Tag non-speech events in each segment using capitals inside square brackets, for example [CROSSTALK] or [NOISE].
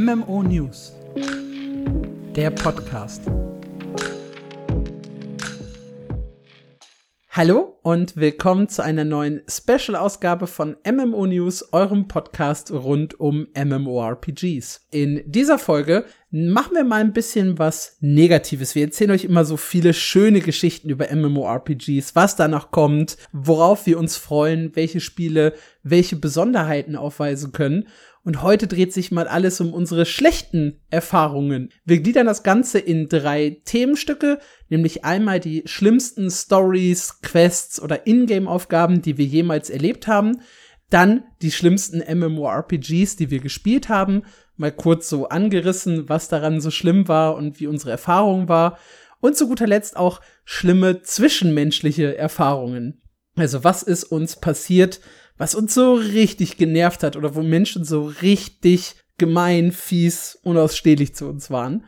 MMO News, der Podcast. Hallo und willkommen zu einer neuen Special-Ausgabe von MMO News, eurem Podcast rund um MMORPGs. In dieser Folge machen wir mal ein bisschen was Negatives. Wir erzählen euch immer so viele schöne Geschichten über MMORPGs, was da noch kommt, worauf wir uns freuen, welche Spiele welche Besonderheiten aufweisen können. Und heute dreht sich mal alles um unsere schlechten Erfahrungen. Wir gliedern das Ganze in drei Themenstücke, nämlich einmal die schlimmsten Stories, Quests oder Ingame-Aufgaben, die wir jemals erlebt haben. Dann die schlimmsten MMORPGs, die wir gespielt haben. Mal kurz so angerissen, was daran so schlimm war und wie unsere Erfahrung war. Und zu guter Letzt auch schlimme zwischenmenschliche Erfahrungen. Also was ist uns passiert, was uns so richtig genervt hat oder wo Menschen so richtig gemein, fies, unausstehlich zu uns waren.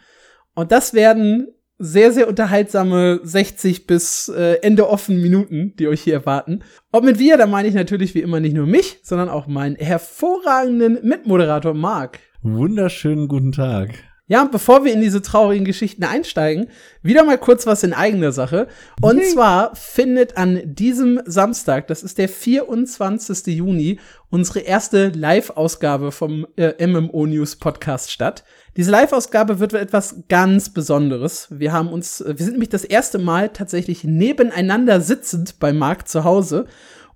Und das werden sehr, sehr unterhaltsame 60 bis äh, Ende offen Minuten, die euch hier erwarten. Und mit wir, da meine ich natürlich wie immer nicht nur mich, sondern auch meinen hervorragenden Mitmoderator Marc. Wunderschönen guten Tag. Ja, bevor wir in diese traurigen Geschichten einsteigen, wieder mal kurz was in eigener Sache. Und Yay. zwar findet an diesem Samstag, das ist der 24. Juni, unsere erste Live-Ausgabe vom äh, MMO News Podcast statt. Diese Live-Ausgabe wird etwas ganz Besonderes. Wir haben uns, wir sind nämlich das erste Mal tatsächlich nebeneinander sitzend bei Marc zu Hause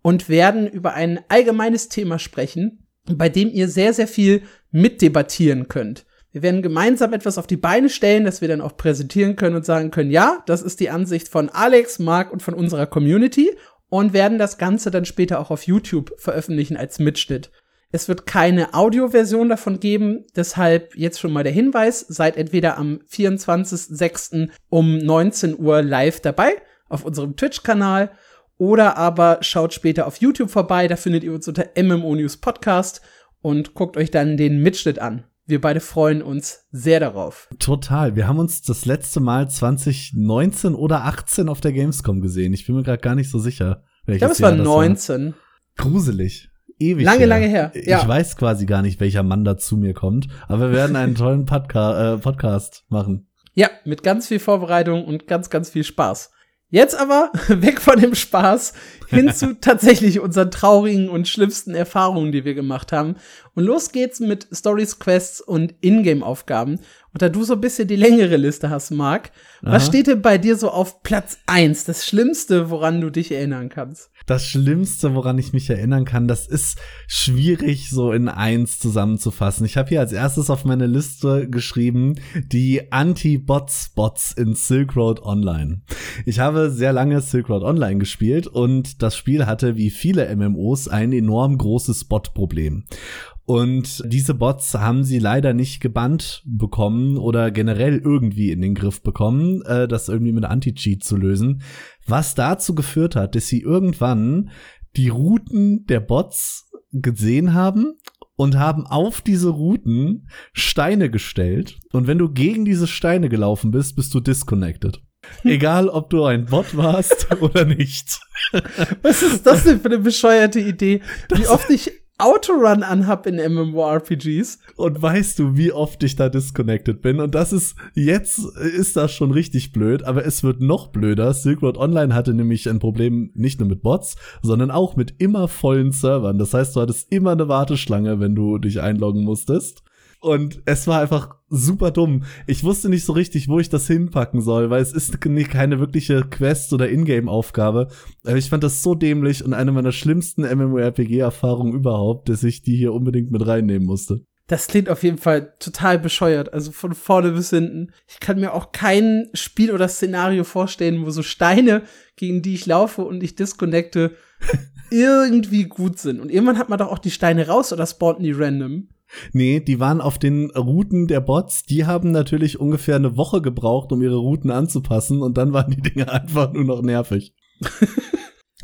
und werden über ein allgemeines Thema sprechen, bei dem ihr sehr, sehr viel mitdebattieren könnt. Wir werden gemeinsam etwas auf die Beine stellen, das wir dann auch präsentieren können und sagen können, ja, das ist die Ansicht von Alex, Marc und von unserer Community und werden das Ganze dann später auch auf YouTube veröffentlichen als Mitschnitt. Es wird keine Audioversion davon geben, deshalb jetzt schon mal der Hinweis, seid entweder am 24.06. um 19 Uhr live dabei auf unserem Twitch-Kanal oder aber schaut später auf YouTube vorbei, da findet ihr uns unter MMO News Podcast und guckt euch dann den Mitschnitt an. Wir beide freuen uns sehr darauf. Total. Wir haben uns das letzte Mal 2019 oder 18 auf der Gamescom gesehen. Ich bin mir gerade gar nicht so sicher. Ich glaube, es war 19. War. Gruselig. Ewig. Lange, her. lange her. Ja. Ich weiß quasi gar nicht, welcher Mann da zu mir kommt, aber wir werden einen tollen Podca äh, Podcast machen. Ja, mit ganz viel Vorbereitung und ganz, ganz viel Spaß. Jetzt aber [LAUGHS] weg von dem Spaß hin zu [LAUGHS] tatsächlich unseren traurigen und schlimmsten Erfahrungen, die wir gemacht haben. Und los geht's mit Stories, Quests und Ingame-Aufgaben. Und da du so ein bisschen die längere Liste hast, Marc, was steht denn bei dir so auf Platz eins? Das Schlimmste, woran du dich erinnern kannst? Das Schlimmste, woran ich mich erinnern kann, das ist schwierig so in eins zusammenzufassen. Ich habe hier als erstes auf meine Liste geschrieben, die Anti-Bot-Spots in Silk Road Online. Ich habe sehr lange Silk Road Online gespielt und das Spiel hatte wie viele MMOs ein enorm großes Bot-Problem. Und diese Bots haben sie leider nicht gebannt bekommen oder generell irgendwie in den Griff bekommen, äh, das irgendwie mit Anti-Cheat zu lösen. Was dazu geführt hat, dass sie irgendwann die Routen der Bots gesehen haben und haben auf diese Routen Steine gestellt. Und wenn du gegen diese Steine gelaufen bist, bist du disconnected. Egal, ob du ein Bot warst [LAUGHS] oder nicht. Was ist das denn für eine bescheuerte Idee? Wie oft ich Autorun anhab in MMORPGs. Und weißt du, wie oft ich da disconnected bin? Und das ist, jetzt ist das schon richtig blöd, aber es wird noch blöder. Silk Road Online hatte nämlich ein Problem nicht nur mit Bots, sondern auch mit immer vollen Servern. Das heißt, du hattest immer eine Warteschlange, wenn du dich einloggen musstest. Und es war einfach super dumm. Ich wusste nicht so richtig, wo ich das hinpacken soll, weil es ist keine wirkliche Quest oder Ingame-Aufgabe. Aber ich fand das so dämlich und eine meiner schlimmsten MMORPG-Erfahrungen überhaupt, dass ich die hier unbedingt mit reinnehmen musste. Das klingt auf jeden Fall total bescheuert, also von vorne bis hinten. Ich kann mir auch kein Spiel oder Szenario vorstellen, wo so Steine, gegen die ich laufe und ich disconnecte, [LAUGHS] irgendwie gut sind. Und irgendwann hat man doch auch die Steine raus oder spawnen die random. Nee, die waren auf den Routen der Bots. Die haben natürlich ungefähr eine Woche gebraucht, um ihre Routen anzupassen. Und dann waren die Dinge [LAUGHS] einfach nur noch nervig. [LAUGHS]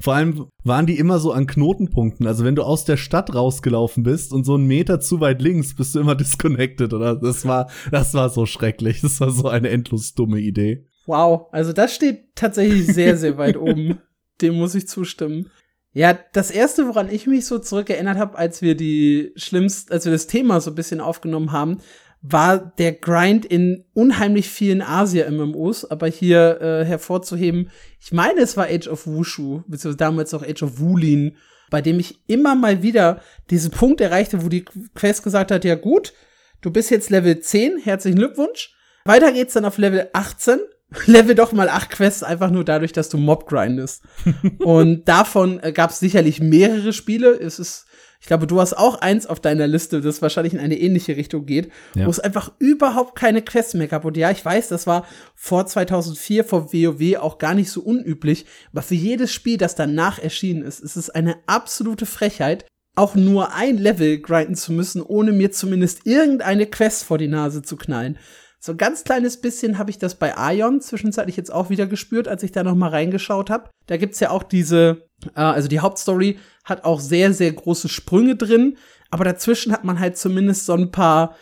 Vor allem waren die immer so an Knotenpunkten. Also wenn du aus der Stadt rausgelaufen bist und so einen Meter zu weit links, bist du immer [LAUGHS] disconnected, oder? Das war, das war so schrecklich. Das war so eine endlos dumme Idee. Wow. Also das steht tatsächlich sehr, sehr weit oben. Dem muss ich zustimmen. Ja, das erste, woran ich mich so zurückerinnert habe, als wir die schlimmst, als wir das Thema so ein bisschen aufgenommen haben, war der Grind in unheimlich vielen Asia-MMOs, aber hier äh, hervorzuheben, ich meine, es war Age of Wushu, beziehungsweise damals auch Age of Wulin, bei dem ich immer mal wieder diesen Punkt erreichte, wo die Quest gesagt hat, ja gut, du bist jetzt Level 10, herzlichen Glückwunsch. Weiter geht's dann auf Level 18. [LAUGHS] Level doch mal 8 Quests einfach nur dadurch, dass du Mob grindest. [LAUGHS] und davon äh, gab es sicherlich mehrere Spiele. Es ist ich glaube, du hast auch eins auf deiner Liste, das wahrscheinlich in eine ähnliche Richtung geht, ja. wo es einfach überhaupt keine Quests mehr gab. Und ja, ich weiß, das war vor 2004, vor WoW auch gar nicht so unüblich. Aber für jedes Spiel, das danach erschienen ist, ist es eine absolute Frechheit, auch nur ein Level grinden zu müssen, ohne mir zumindest irgendeine Quest vor die Nase zu knallen. So ein ganz kleines bisschen habe ich das bei Ion zwischenzeitlich jetzt auch wieder gespürt, als ich da noch mal reingeschaut habe. Da gibt's ja auch diese, äh, also die Hauptstory hat auch sehr, sehr große Sprünge drin, aber dazwischen hat man halt zumindest so ein paar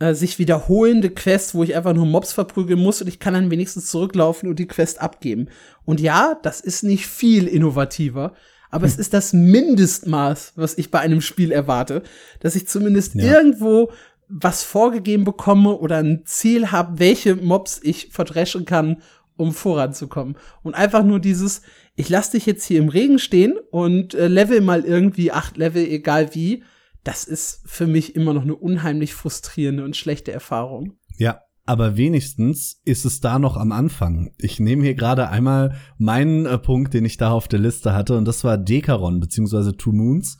äh, sich wiederholende Quests, wo ich einfach nur Mobs verprügeln muss und ich kann dann wenigstens zurücklaufen und die Quest abgeben. Und ja, das ist nicht viel innovativer, aber hm. es ist das Mindestmaß, was ich bei einem Spiel erwarte, dass ich zumindest ja. irgendwo was vorgegeben bekomme oder ein Ziel habe, welche Mobs ich verdreschen kann, um voranzukommen. Und einfach nur dieses, ich lass dich jetzt hier im Regen stehen und äh, level mal irgendwie acht Level, egal wie. Das ist für mich immer noch eine unheimlich frustrierende und schlechte Erfahrung. Ja, aber wenigstens ist es da noch am Anfang. Ich nehme hier gerade einmal meinen äh, Punkt, den ich da auf der Liste hatte, und das war Dekaron beziehungsweise Two Moons.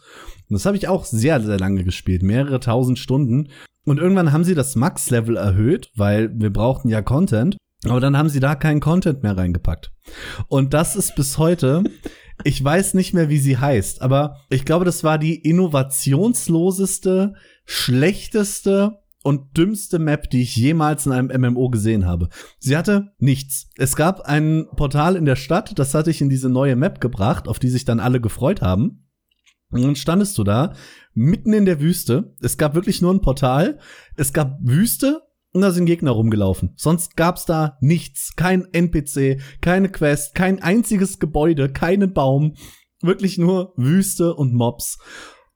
Und das habe ich auch sehr, sehr lange gespielt, mehrere tausend Stunden. Und irgendwann haben sie das Max-Level erhöht, weil wir brauchten ja Content. Aber dann haben sie da keinen Content mehr reingepackt. Und das ist bis heute, [LAUGHS] ich weiß nicht mehr, wie sie heißt, aber ich glaube, das war die innovationsloseste, schlechteste und dümmste Map, die ich jemals in einem MMO gesehen habe. Sie hatte nichts. Es gab ein Portal in der Stadt, das hatte ich in diese neue Map gebracht, auf die sich dann alle gefreut haben. Und dann standest du da mitten in der Wüste. Es gab wirklich nur ein Portal. Es gab Wüste und da sind Gegner rumgelaufen. Sonst gab's da nichts. Kein NPC, keine Quest, kein einziges Gebäude, keinen Baum. Wirklich nur Wüste und Mobs.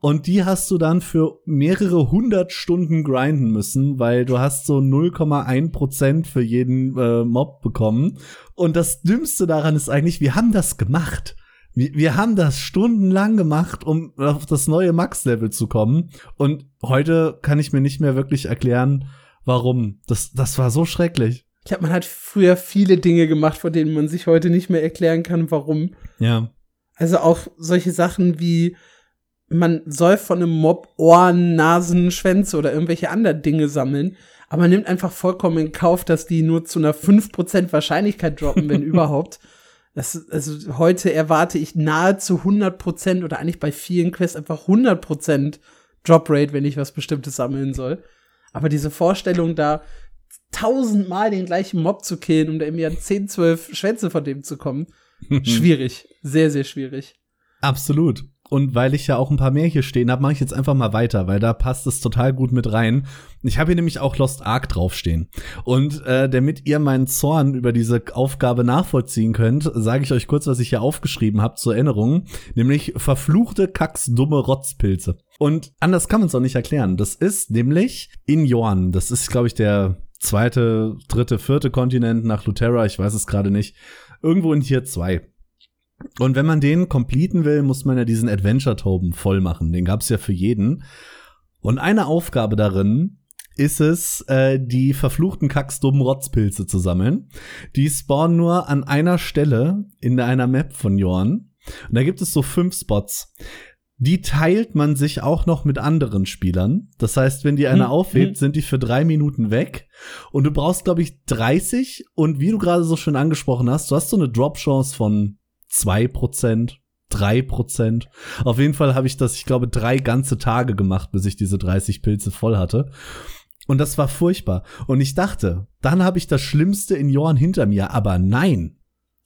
Und die hast du dann für mehrere hundert Stunden grinden müssen, weil du hast so 0,1 Prozent für jeden äh, Mob bekommen. Und das Dümmste daran ist eigentlich, wir haben das gemacht. Wir, wir haben das stundenlang gemacht, um auf das neue Max-Level zu kommen. Und heute kann ich mir nicht mehr wirklich erklären, warum. Das, das war so schrecklich. Ich glaube, man hat früher viele Dinge gemacht, von denen man sich heute nicht mehr erklären kann, warum. Ja. Also auch solche Sachen wie, man soll von einem Mob Ohren, Nasen, Schwänze oder irgendwelche anderen Dinge sammeln, aber man nimmt einfach vollkommen in Kauf, dass die nur zu einer 5% Wahrscheinlichkeit droppen, wenn [LAUGHS] überhaupt. Das, also heute erwarte ich nahezu 100% oder eigentlich bei vielen Quests einfach 100% Droprate, wenn ich was Bestimmtes sammeln soll. Aber diese Vorstellung da tausendmal den gleichen Mob zu killen, um da irgendwie an 10, 12 Schwänze von dem zu kommen, [LAUGHS] schwierig. Sehr, sehr schwierig. Absolut. Und weil ich ja auch ein paar mehr hier stehen habe, mache ich jetzt einfach mal weiter, weil da passt es total gut mit rein. Ich habe hier nämlich auch Lost Ark draufstehen. Und äh, damit ihr meinen Zorn über diese Aufgabe nachvollziehen könnt, sage ich euch kurz, was ich hier aufgeschrieben habe zur Erinnerung, nämlich verfluchte Kacks dumme Rotzpilze. Und anders kann man es auch nicht erklären. Das ist nämlich in Jorn. Das ist, glaube ich, der zweite, dritte, vierte Kontinent nach Luterra. Ich weiß es gerade nicht. Irgendwo in Tier 2. Und wenn man den completen will, muss man ja diesen Adventure-Token voll machen. Den gab's ja für jeden. Und eine Aufgabe darin ist es, äh, die verfluchten kacksdummen Rotzpilze zu sammeln. Die spawnen nur an einer Stelle in einer Map von Jorn. Und da gibt es so fünf Spots. Die teilt man sich auch noch mit anderen Spielern. Das heißt, wenn die eine hm, aufhebt, hm. sind die für drei Minuten weg. Und du brauchst, glaube ich, 30. Und wie du gerade so schön angesprochen hast, du hast so eine Drop-Chance von zwei Prozent, drei Prozent. Auf jeden Fall habe ich das, ich glaube, drei ganze Tage gemacht, bis ich diese 30 Pilze voll hatte. Und das war furchtbar. Und ich dachte, dann habe ich das Schlimmste in Jorn hinter mir. Aber nein.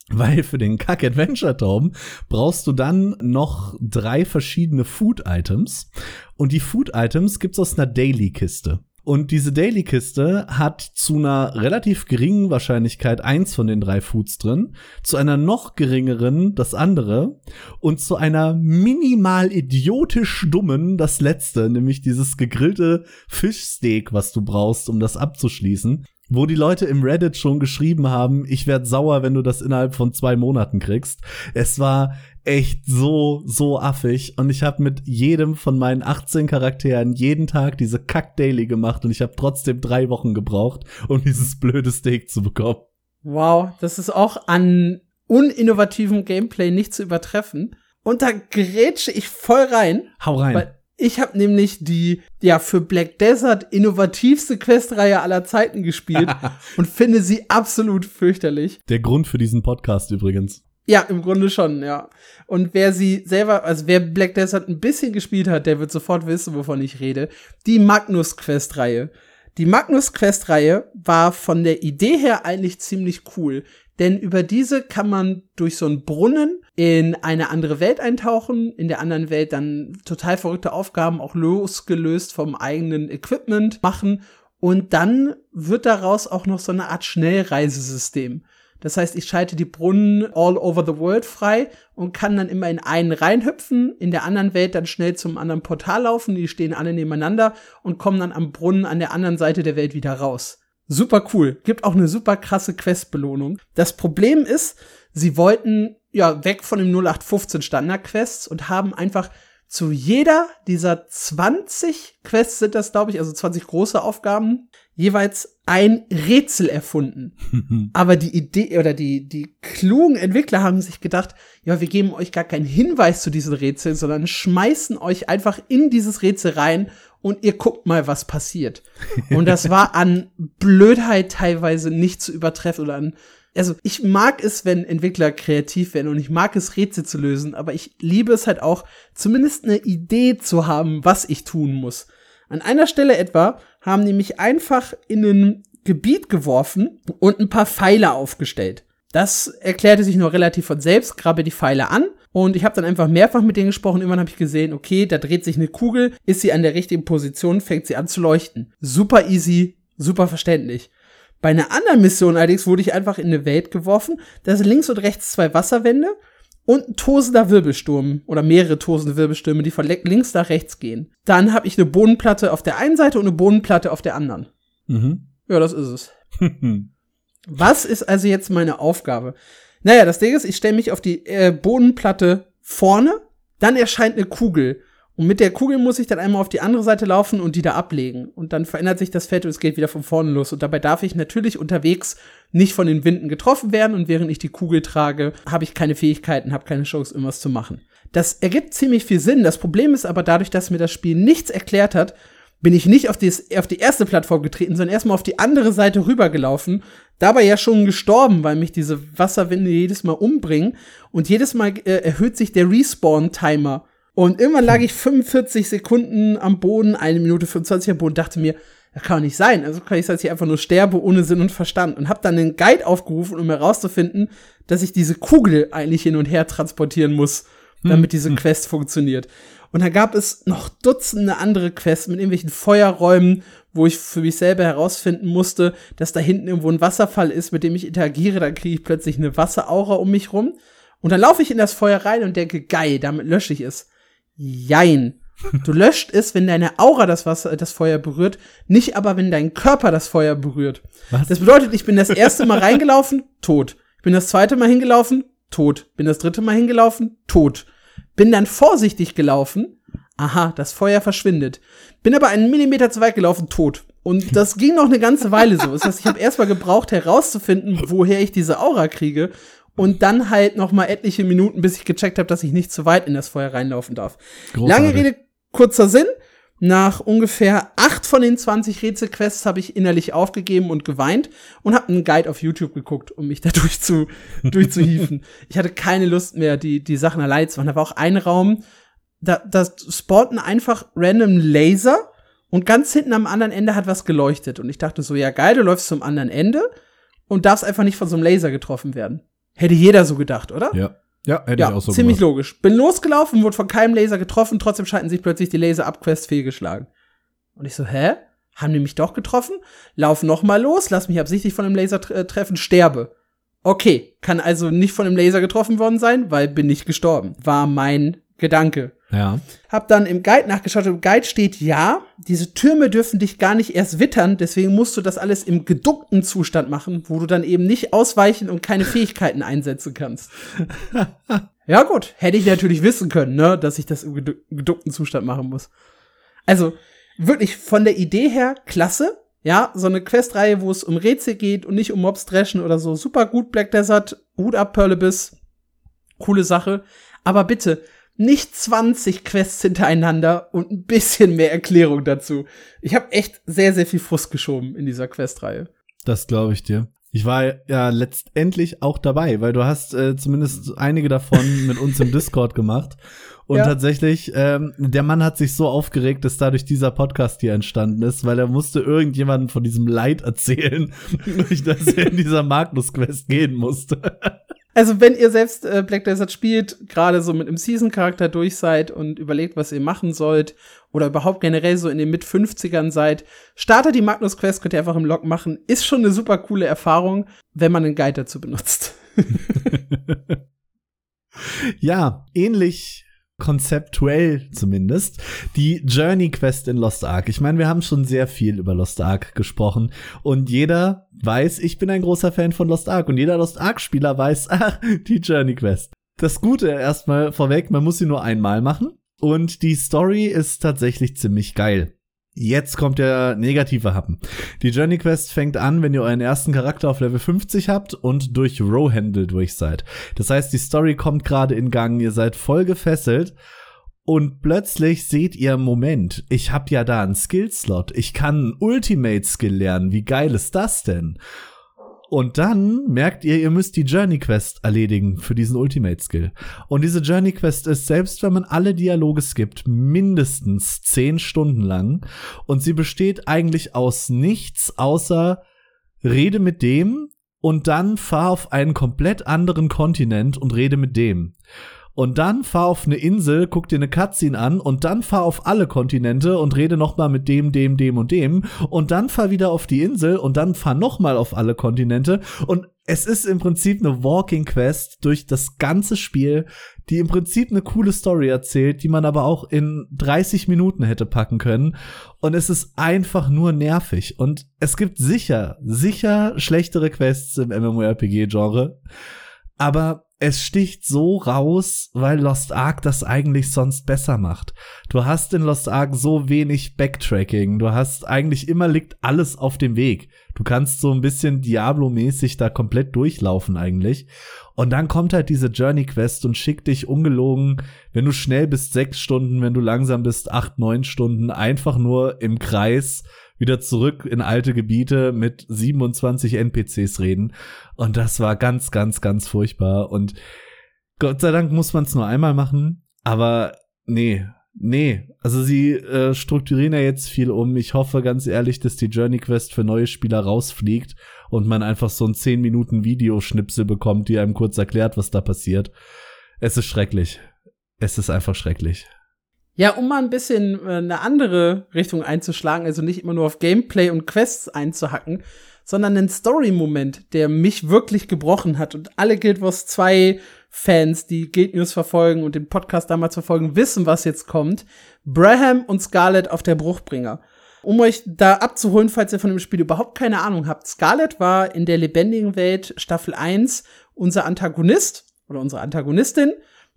Weil für den Kack Adventure Tom brauchst du dann noch drei verschiedene Food Items. Und die Food Items gibt's aus einer Daily Kiste. Und diese Daily-Kiste hat zu einer relativ geringen Wahrscheinlichkeit eins von den drei Foods drin, zu einer noch geringeren das andere und zu einer minimal idiotisch dummen das letzte, nämlich dieses gegrillte Fischsteak, was du brauchst, um das abzuschließen wo die Leute im Reddit schon geschrieben haben, ich werd sauer, wenn du das innerhalb von zwei Monaten kriegst. Es war echt so, so affig und ich habe mit jedem von meinen 18 Charakteren jeden Tag diese Kack-Daily gemacht und ich habe trotzdem drei Wochen gebraucht, um dieses blöde Steak zu bekommen. Wow, das ist auch an uninnovativem Gameplay nicht zu übertreffen. Und da grätsche ich voll rein. Hau rein. Weil ich habe nämlich die, ja, für Black Desert innovativste Questreihe aller Zeiten gespielt [LAUGHS] und finde sie absolut fürchterlich. Der Grund für diesen Podcast übrigens. Ja, im Grunde schon, ja. Und wer sie selber, also wer Black Desert ein bisschen gespielt hat, der wird sofort wissen, wovon ich rede. Die Magnus Quest-Reihe. Die Magnus Quest-Reihe war von der Idee her eigentlich ziemlich cool. Denn über diese kann man durch so einen Brunnen in eine andere Welt eintauchen, in der anderen Welt dann total verrückte Aufgaben auch losgelöst vom eigenen Equipment machen und dann wird daraus auch noch so eine Art Schnellreisesystem. Das heißt, ich schalte die Brunnen all over the world frei und kann dann immer in einen reinhüpfen, in der anderen Welt dann schnell zum anderen Portal laufen, die stehen alle nebeneinander und kommen dann am Brunnen an der anderen Seite der Welt wieder raus. Super cool. Gibt auch eine super krasse Questbelohnung. Das Problem ist, sie wollten ja weg von dem 0815 Standard-Quests und haben einfach zu jeder dieser 20 Quests sind das, glaube ich, also 20 große Aufgaben, jeweils ein Rätsel erfunden. [LAUGHS] Aber die Idee oder die, die klugen Entwickler haben sich gedacht, ja, wir geben euch gar keinen Hinweis zu diesen Rätseln, sondern schmeißen euch einfach in dieses Rätsel rein und ihr guckt mal, was passiert. Und das war an Blödheit teilweise nicht zu übertreffen oder an also ich mag es, wenn Entwickler kreativ werden und ich mag es, Rätsel zu lösen, aber ich liebe es halt auch, zumindest eine Idee zu haben, was ich tun muss. An einer Stelle etwa haben die mich einfach in ein Gebiet geworfen und ein paar Pfeile aufgestellt. Das erklärte sich nur relativ von selbst, grabe die Pfeile an und ich habe dann einfach mehrfach mit denen gesprochen. Irgendwann habe ich gesehen, okay, da dreht sich eine Kugel, ist sie an der richtigen Position, fängt sie an zu leuchten. Super easy, super verständlich. Bei einer anderen Mission allerdings wurde ich einfach in eine Welt geworfen. Da sind links und rechts zwei Wasserwände und ein tosender Wirbelsturm oder mehrere tosende Wirbelstürme, die von links nach rechts gehen. Dann habe ich eine Bodenplatte auf der einen Seite und eine Bodenplatte auf der anderen. Mhm. Ja, das ist es. [LAUGHS] Was ist also jetzt meine Aufgabe? Naja, das Ding ist, ich stelle mich auf die äh, Bodenplatte vorne, dann erscheint eine Kugel. Und mit der Kugel muss ich dann einmal auf die andere Seite laufen und die da ablegen. Und dann verändert sich das Feld und es geht wieder von vorne los. Und dabei darf ich natürlich unterwegs nicht von den Winden getroffen werden. Und während ich die Kugel trage, habe ich keine Fähigkeiten, habe keine Chance, irgendwas zu machen. Das ergibt ziemlich viel Sinn. Das Problem ist aber dadurch, dass mir das Spiel nichts erklärt hat, bin ich nicht auf die, auf die erste Plattform getreten, sondern erstmal auf die andere Seite rübergelaufen. Dabei ja schon gestorben, weil mich diese Wasserwinde jedes Mal umbringen. Und jedes Mal äh, erhöht sich der Respawn-Timer. Und irgendwann lag ich 45 Sekunden am Boden, eine Minute 25 am Boden, dachte mir, das kann doch nicht sein. Also kann ich dass ich einfach nur sterbe ohne Sinn und Verstand. Und hab dann einen Guide aufgerufen, um herauszufinden, dass ich diese Kugel eigentlich hin und her transportieren muss, damit hm. diese Quest funktioniert. Und da gab es noch Dutzende andere Quests mit irgendwelchen Feuerräumen, wo ich für mich selber herausfinden musste, dass da hinten irgendwo ein Wasserfall ist, mit dem ich interagiere. Dann kriege ich plötzlich eine Wasseraura um mich rum. Und dann laufe ich in das Feuer rein und denke, geil, damit lösche ich es. Jein. Du löscht es, wenn deine Aura das Wasser, das Feuer berührt, nicht aber, wenn dein Körper das Feuer berührt. Was? Das bedeutet, ich bin das erste Mal reingelaufen, tot. Ich bin das zweite Mal hingelaufen, tot. Bin das dritte Mal hingelaufen, tot. Bin dann vorsichtig gelaufen. Aha, das Feuer verschwindet. Bin aber einen Millimeter zu weit gelaufen, tot. Und das ging noch eine ganze Weile so. Das heißt, ich habe erstmal gebraucht, herauszufinden, woher ich diese Aura kriege. Und dann halt noch mal etliche Minuten, bis ich gecheckt habe, dass ich nicht zu weit in das Feuer reinlaufen darf. Großartig. Lange Rede, kurzer Sinn. Nach ungefähr acht von den 20 Rätselquests habe ich innerlich aufgegeben und geweint und habe einen Guide auf YouTube geguckt, um mich dadurch [LAUGHS] zu durchzuhieven. ich hatte keine Lust mehr, die die Sachen allein zu machen. Da war auch ein Raum, da, da spawnen einfach random Laser und ganz hinten am anderen Ende hat was geleuchtet und ich dachte so, ja geil, du läufst zum anderen Ende und darfst einfach nicht von so einem Laser getroffen werden. Hätte jeder so gedacht, oder? Ja. Ja, hätte ja, ich auch so ziemlich gemacht. logisch. Bin losgelaufen, wurde von keinem Laser getroffen, trotzdem schalten sich plötzlich die Laser ab, Quest fehlgeschlagen. Und ich so, hä? haben die mich doch getroffen, lauf noch mal los, lass mich absichtlich von einem Laser äh, treffen, sterbe. Okay, kann also nicht von einem Laser getroffen worden sein, weil bin nicht gestorben. War mein Gedanke. Ja. Hab dann im Guide nachgeschaut. Im Guide steht ja, diese Türme dürfen dich gar nicht erst wittern, deswegen musst du das alles im geduckten Zustand machen, wo du dann eben nicht ausweichen und keine Fähigkeiten einsetzen kannst. [LAUGHS] ja, gut, hätte ich natürlich wissen können, ne, dass ich das im geduckten Zustand machen muss. Also, wirklich von der Idee her klasse. Ja, so eine Questreihe, wo es um Rätsel geht und nicht um Mobs dreschen oder so. Super gut, Black Desert. Hut ab, Perlebis. Coole Sache. Aber bitte, nicht 20 Quests hintereinander und ein bisschen mehr Erklärung dazu. Ich habe echt sehr, sehr viel Frust geschoben in dieser Questreihe. Das glaube ich dir. Ich war ja letztendlich auch dabei, weil du hast äh, zumindest einige davon mit uns im Discord gemacht. Und ja. tatsächlich, ähm, der Mann hat sich so aufgeregt, dass dadurch dieser Podcast hier entstanden ist, weil er musste irgendjemanden von diesem Leid erzählen, [LAUGHS] durch das er in dieser Magnus-Quest gehen musste. Also, wenn ihr selbst äh, Black Desert spielt, gerade so mit einem Season-Charakter durch seid und überlegt, was ihr machen sollt, oder überhaupt generell so in den Mit-50ern seid, startet die Magnus Quest, könnt ihr einfach im Log machen. Ist schon eine super coole Erfahrung, wenn man einen Guide dazu benutzt. [LAUGHS] ja, ähnlich konzeptuell zumindest, die Journey Quest in Lost Ark. Ich meine, wir haben schon sehr viel über Lost Ark gesprochen und jeder weiß, ich bin ein großer Fan von Lost Ark und jeder Lost Ark Spieler weiß, ach, [LAUGHS] die Journey Quest. Das Gute erstmal vorweg, man muss sie nur einmal machen und die Story ist tatsächlich ziemlich geil. Jetzt kommt der negative Happen. Die Journey Quest fängt an, wenn ihr euren ersten Charakter auf Level 50 habt und durch Row-Handle durch seid. Das heißt, die Story kommt gerade in Gang, ihr seid voll gefesselt und plötzlich seht ihr, Moment, ich hab ja da einen Skill-Slot. Ich kann einen Ultimate-Skill lernen. Wie geil ist das denn? Und dann merkt ihr, ihr müsst die Journey Quest erledigen für diesen Ultimate Skill. Und diese Journey Quest ist, selbst wenn man alle Dialoge skippt, mindestens zehn Stunden lang. Und sie besteht eigentlich aus nichts außer rede mit dem und dann fahr auf einen komplett anderen Kontinent und rede mit dem und dann fahr auf eine Insel, guck dir eine Cutscene an und dann fahr auf alle Kontinente und rede noch mal mit dem, dem, dem und dem und dann fahr wieder auf die Insel und dann fahr noch mal auf alle Kontinente und es ist im Prinzip eine Walking Quest durch das ganze Spiel, die im Prinzip eine coole Story erzählt, die man aber auch in 30 Minuten hätte packen können. Und es ist einfach nur nervig. Und es gibt sicher, sicher schlechtere Quests im MMORPG-Genre. Aber es sticht so raus, weil Lost Ark das eigentlich sonst besser macht. Du hast in Lost Ark so wenig Backtracking. Du hast eigentlich immer liegt alles auf dem Weg. Du kannst so ein bisschen Diablo-mäßig da komplett durchlaufen eigentlich. Und dann kommt halt diese Journey Quest und schickt dich ungelogen, wenn du schnell bist, sechs Stunden, wenn du langsam bist, acht, neun Stunden, einfach nur im Kreis wieder zurück in alte Gebiete mit 27 NPCs reden. Und das war ganz, ganz, ganz furchtbar. Und Gott sei Dank muss man es nur einmal machen. Aber nee, nee. Also sie äh, strukturieren ja jetzt viel um. Ich hoffe ganz ehrlich, dass die Journey Quest für neue Spieler rausfliegt und man einfach so ein 10 Minuten Videoschnipsel bekommt, die einem kurz erklärt, was da passiert. Es ist schrecklich. Es ist einfach schrecklich. Ja, um mal ein bisschen äh, eine andere Richtung einzuschlagen, also nicht immer nur auf Gameplay und Quests einzuhacken, sondern einen Story-Moment, der mich wirklich gebrochen hat. Und alle Guild Wars 2 Fans, die Guild News verfolgen und den Podcast damals verfolgen, wissen, was jetzt kommt. Braham und Scarlett auf der Bruchbringer. Um euch da abzuholen, falls ihr von dem Spiel überhaupt keine Ahnung habt. Scarlett war in der lebendigen Welt Staffel 1 unser Antagonist oder unsere Antagonistin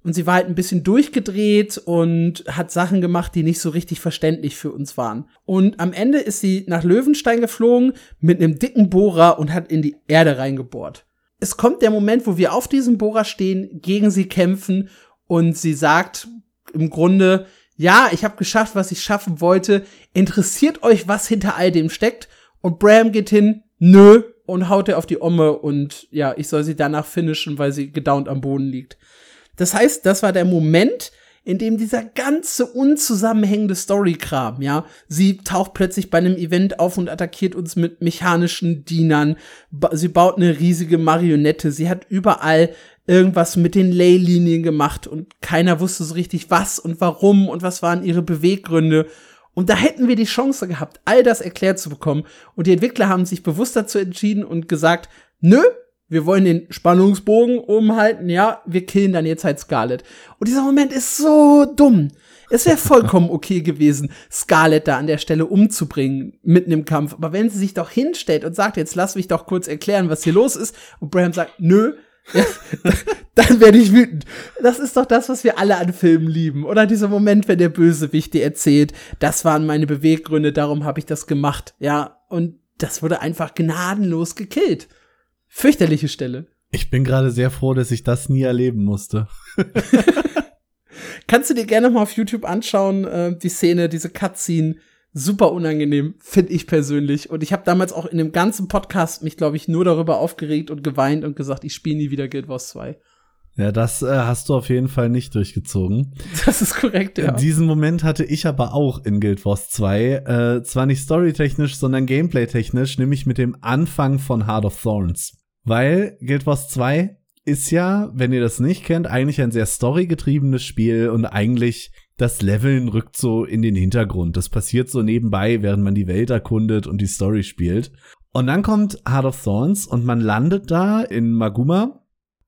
und sie war halt ein bisschen durchgedreht und hat Sachen gemacht, die nicht so richtig verständlich für uns waren. Und am Ende ist sie nach Löwenstein geflogen mit einem dicken Bohrer und hat in die Erde reingebohrt. Es kommt der Moment, wo wir auf diesem Bohrer stehen, gegen sie kämpfen und sie sagt im Grunde, ja, ich habe geschafft, was ich schaffen wollte. Interessiert euch, was hinter all dem steckt? Und Bram geht hin, nö, und haut er auf die Omme und ja, ich soll sie danach finishen, weil sie gedownt am Boden liegt. Das heißt, das war der Moment, in dem dieser ganze unzusammenhängende Story-Kram, ja, sie taucht plötzlich bei einem Event auf und attackiert uns mit mechanischen Dienern, sie baut eine riesige Marionette, sie hat überall irgendwas mit den Leylinien gemacht und keiner wusste so richtig was und warum und was waren ihre Beweggründe. Und da hätten wir die Chance gehabt, all das erklärt zu bekommen. Und die Entwickler haben sich bewusst dazu entschieden und gesagt, nö, wir wollen den Spannungsbogen umhalten, ja, wir killen dann jetzt halt Scarlet. Und dieser Moment ist so dumm. Es wäre vollkommen okay gewesen, Scarlet da an der Stelle umzubringen, mitten im Kampf. Aber wenn sie sich doch hinstellt und sagt, jetzt lass mich doch kurz erklären, was hier los ist, und Bram sagt, nö, ja, [LAUGHS] dann werde ich wütend. Das ist doch das, was wir alle an Filmen lieben. Oder dieser Moment, wenn der Bösewicht dir erzählt, das waren meine Beweggründe, darum habe ich das gemacht. Ja, und das wurde einfach gnadenlos gekillt. Fürchterliche Stelle. Ich bin gerade sehr froh, dass ich das nie erleben musste. [LAUGHS] Kannst du dir gerne mal auf YouTube anschauen, äh, die Szene, diese Cutscene super unangenehm, finde ich persönlich. Und ich habe damals auch in dem ganzen Podcast mich, glaube ich, nur darüber aufgeregt und geweint und gesagt, ich spiele nie wieder Guild Wars 2. Ja, das äh, hast du auf jeden Fall nicht durchgezogen. [LAUGHS] Das ist korrekt, ja. Diesen Moment hatte ich aber auch in Guild Wars 2. Äh, zwar nicht storytechnisch, sondern gameplay-technisch, nämlich mit dem Anfang von Heart of Thorns. Weil Guild Wars 2 ist ja, wenn ihr das nicht kennt, eigentlich ein sehr storygetriebenes Spiel und eigentlich das Leveln rückt so in den Hintergrund. Das passiert so nebenbei, während man die Welt erkundet und die Story spielt. Und dann kommt Heart of Thorns und man landet da in Maguma,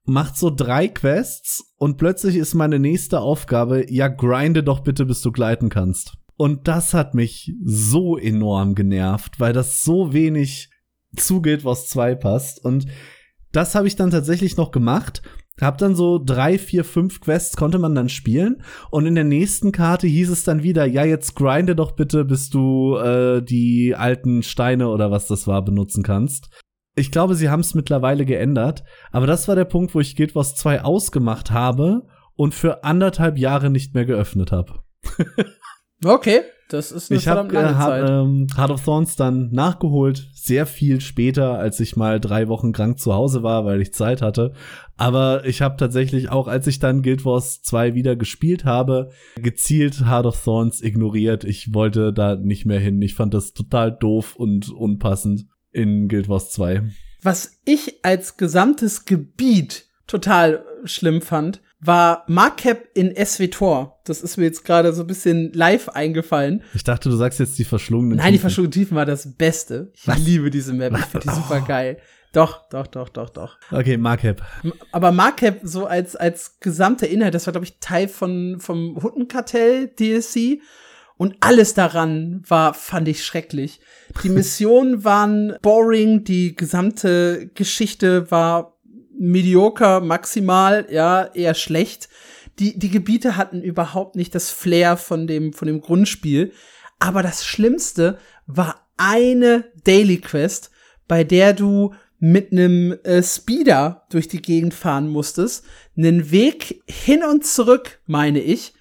macht so drei Quests und plötzlich ist meine nächste Aufgabe, ja, grinde doch bitte, bis du gleiten kannst. Und das hat mich so enorm genervt, weil das so wenig zu Guild Wars 2 passt. Und das habe ich dann tatsächlich noch gemacht hab dann so drei, vier, fünf Quests konnte man dann spielen und in der nächsten Karte hieß es dann wieder, ja jetzt grinde doch bitte, bis du äh, die alten Steine oder was das war benutzen kannst. Ich glaube, sie haben es mittlerweile geändert, aber das war der Punkt, wo ich Guild Wars 2 ausgemacht habe und für anderthalb Jahre nicht mehr geöffnet habe. [LAUGHS] okay. Das ist eine ich habe äh, hab, ähm, Heart of Thorns dann nachgeholt, sehr viel später, als ich mal drei Wochen krank zu Hause war, weil ich Zeit hatte. Aber ich habe tatsächlich auch, als ich dann Guild Wars 2 wieder gespielt habe, gezielt Heart of Thorns ignoriert. Ich wollte da nicht mehr hin. Ich fand das total doof und unpassend in Guild Wars 2. Was ich als gesamtes Gebiet total schlimm fand, war Marcap in SWTOR. Das ist mir jetzt gerade so ein bisschen live eingefallen. Ich dachte, du sagst jetzt die verschlungenen Nein, Tiefen. die verschlungenen Tiefen war das Beste. Ich Was? liebe diese Map. Ich finde die super geil. Doch, doch, doch, doch, doch. Okay, Marcap. Aber Marcap so als, als gesamter Inhalt, das war, glaube ich, Teil von, vom Huttenkartell DLC. Und alles daran war, fand ich schrecklich. Die Missionen waren boring, die gesamte Geschichte war mediocre maximal, ja, eher schlecht. Die, die Gebiete hatten überhaupt nicht das Flair von dem, von dem Grundspiel. Aber das Schlimmste war eine Daily Quest, bei der du mit einem äh, Speeder durch die Gegend fahren musstest, einen Weg hin und zurück, meine ich,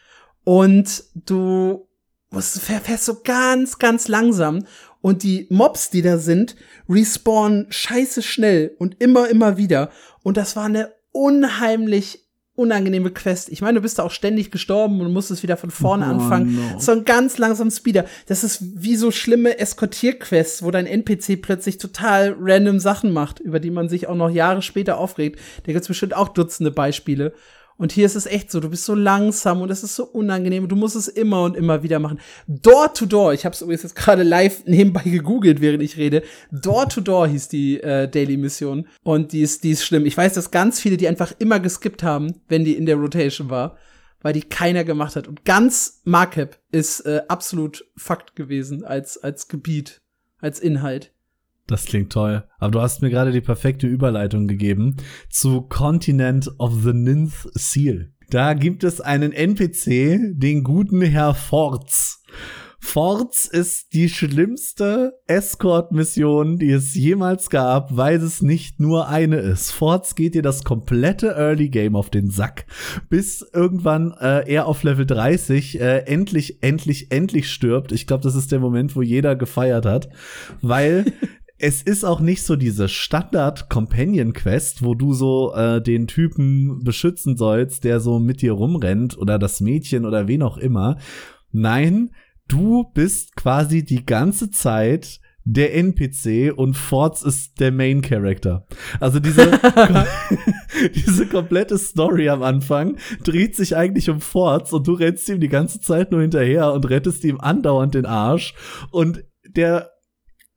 und du musst, fährst so ganz, ganz langsam und die Mobs, die da sind, respawnen scheiße schnell und immer, immer wieder. Und das war eine unheimlich unangenehme Quest. Ich meine, du bist da auch ständig gestorben und musstest wieder von vorne oh, anfangen. No. So ein ganz langsam Speeder. Das ist wie so schlimme Eskortierquests, wo dein NPC plötzlich total random Sachen macht, über die man sich auch noch Jahre später aufregt. Da gibt's bestimmt auch Dutzende Beispiele. Und hier ist es echt so, du bist so langsam und es ist so unangenehm. Du musst es immer und immer wieder machen. Door to Door, ich habe es übrigens jetzt gerade live nebenbei gegoogelt, während ich rede. Door to Door hieß die äh, Daily Mission und die ist, die ist schlimm. Ich weiß, dass ganz viele die einfach immer geskippt haben, wenn die in der Rotation war, weil die keiner gemacht hat. Und ganz Markup ist äh, absolut Fakt gewesen als als Gebiet, als Inhalt. Das klingt toll. Aber du hast mir gerade die perfekte Überleitung gegeben zu Continent of the Ninth Seal. Da gibt es einen NPC, den guten Herr Forts. Forts ist die schlimmste Escort-Mission, die es jemals gab, weil es nicht nur eine ist. Forts geht dir das komplette Early Game auf den Sack, bis irgendwann äh, er auf Level 30 äh, endlich, endlich, endlich stirbt. Ich glaube, das ist der Moment, wo jeder gefeiert hat, weil [LAUGHS] es ist auch nicht so diese Standard-Companion-Quest, wo du so äh, den Typen beschützen sollst, der so mit dir rumrennt oder das Mädchen oder wen auch immer. Nein, du bist quasi die ganze Zeit der NPC und Forts ist der Main Character. Also diese, [LAUGHS] [LAUGHS] diese komplette Story am Anfang dreht sich eigentlich um Forts und du rennst ihm die ganze Zeit nur hinterher und rettest ihm andauernd den Arsch und der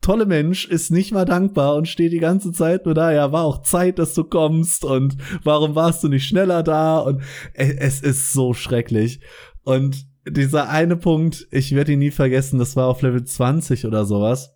tolle Mensch ist nicht mal dankbar und steht die ganze Zeit nur da, ja, war auch Zeit, dass du kommst und warum warst du nicht schneller da und es ist so schrecklich und dieser eine Punkt, ich werde ihn nie vergessen, das war auf Level 20 oder sowas.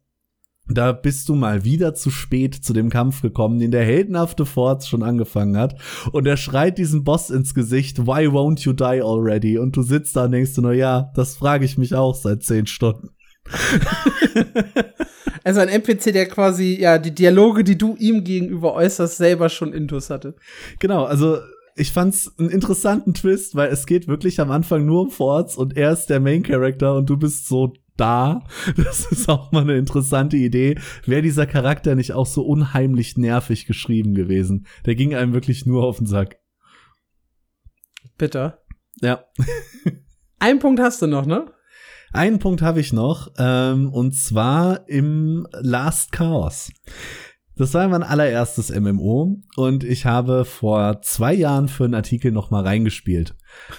Da bist du mal wieder zu spät zu dem Kampf gekommen, den der heldenhafte Forts schon angefangen hat. Und er schreit diesen Boss ins Gesicht, why won't you die already? Und du sitzt da und denkst du nur, ja, das frage ich mich auch seit zehn Stunden. [LAUGHS] also ein NPC, der quasi, ja, die Dialoge, die du ihm gegenüber äußerst, selber schon intus hatte. Genau, also ich fand's einen interessanten Twist, weil es geht wirklich am Anfang nur um Forts und er ist der Main Character und du bist so da. [LAUGHS] Das ist auch mal eine interessante Idee. Wäre dieser Charakter nicht auch so unheimlich nervig geschrieben gewesen? Der ging einem wirklich nur auf den Sack. Bitter. Ja. Einen Punkt hast du noch, ne? Einen Punkt habe ich noch, ähm, und zwar im Last Chaos. Das war mein allererstes MMO und ich habe vor zwei Jahren für einen Artikel noch mal reingespielt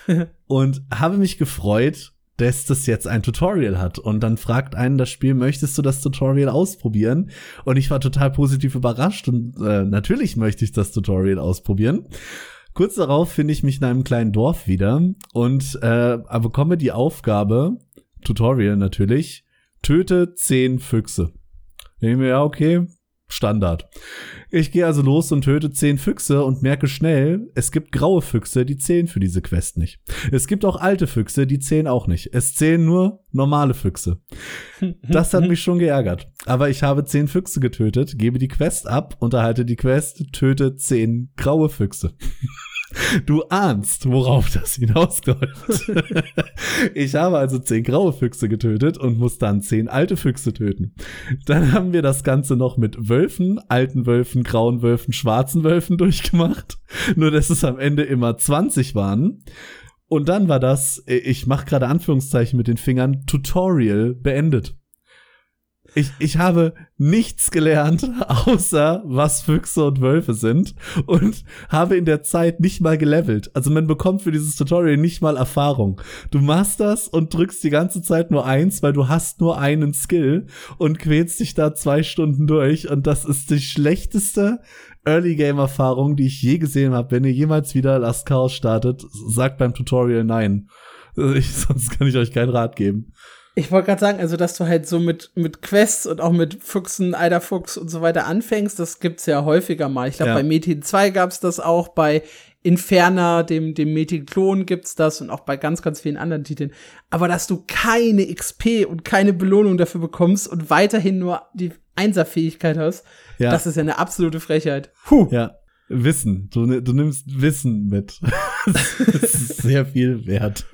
[LAUGHS] und habe mich gefreut, dass das jetzt ein Tutorial hat. Und dann fragt einen das Spiel, möchtest du das Tutorial ausprobieren? Und ich war total positiv überrascht und äh, natürlich möchte ich das Tutorial ausprobieren. Kurz darauf finde ich mich in einem kleinen Dorf wieder und äh, bekomme die Aufgabe, Tutorial natürlich, töte zehn Füchse. Ich denke mir, ja, okay, Standard. Ich gehe also los und töte zehn Füchse und merke schnell, es gibt graue Füchse, die zählen für diese Quest nicht. Es gibt auch alte Füchse, die zählen auch nicht. Es zählen nur normale Füchse. [LAUGHS] Das hat mich schon geärgert. Aber ich habe zehn Füchse getötet, gebe die Quest ab, unterhalte die Quest, töte zehn graue Füchse. Du ahnst, worauf das hinausläuft. [LAUGHS] ich habe also zehn graue Füchse getötet und muss dann zehn alte Füchse töten. Dann haben wir das Ganze noch mit Wölfen, alten Wölfen, grauen Wölfen, schwarzen Wölfen durchgemacht. Nur dass es am Ende immer 20 waren. Und dann war das, ich mache gerade Anführungszeichen mit den Fingern, Tutorial beendet. Ich, ich habe nichts gelernt, außer was Füchse und Wölfe sind und habe in der Zeit nicht mal gelevelt. Also man bekommt für dieses Tutorial nicht mal Erfahrung. Du machst das und drückst die ganze Zeit nur eins, weil du hast nur einen Skill und quälst dich da zwei Stunden durch und das ist die schlechteste Early Game Erfahrung, die ich je gesehen habe. Wenn ihr jemals wieder Last Chaos startet, sagt beim Tutorial nein. Ich, [LAUGHS] sonst kann ich euch keinen Rat geben. Ich wollte gerade sagen, also dass du halt so mit, mit Quests und auch mit Füchsen, Eiderfuchs und so weiter anfängst, das gibt's ja häufiger mal. Ich glaube, ja. bei Metin 2 gab's das auch, bei Inferna, dem, dem Metin-Klon gibt's das und auch bei ganz, ganz vielen anderen Titeln. Aber dass du keine XP und keine Belohnung dafür bekommst und weiterhin nur die Einserfähigkeit hast, ja. das ist ja eine absolute Frechheit. Puh. Ja, Wissen. Du, du nimmst Wissen mit. [LAUGHS] das ist sehr viel wert.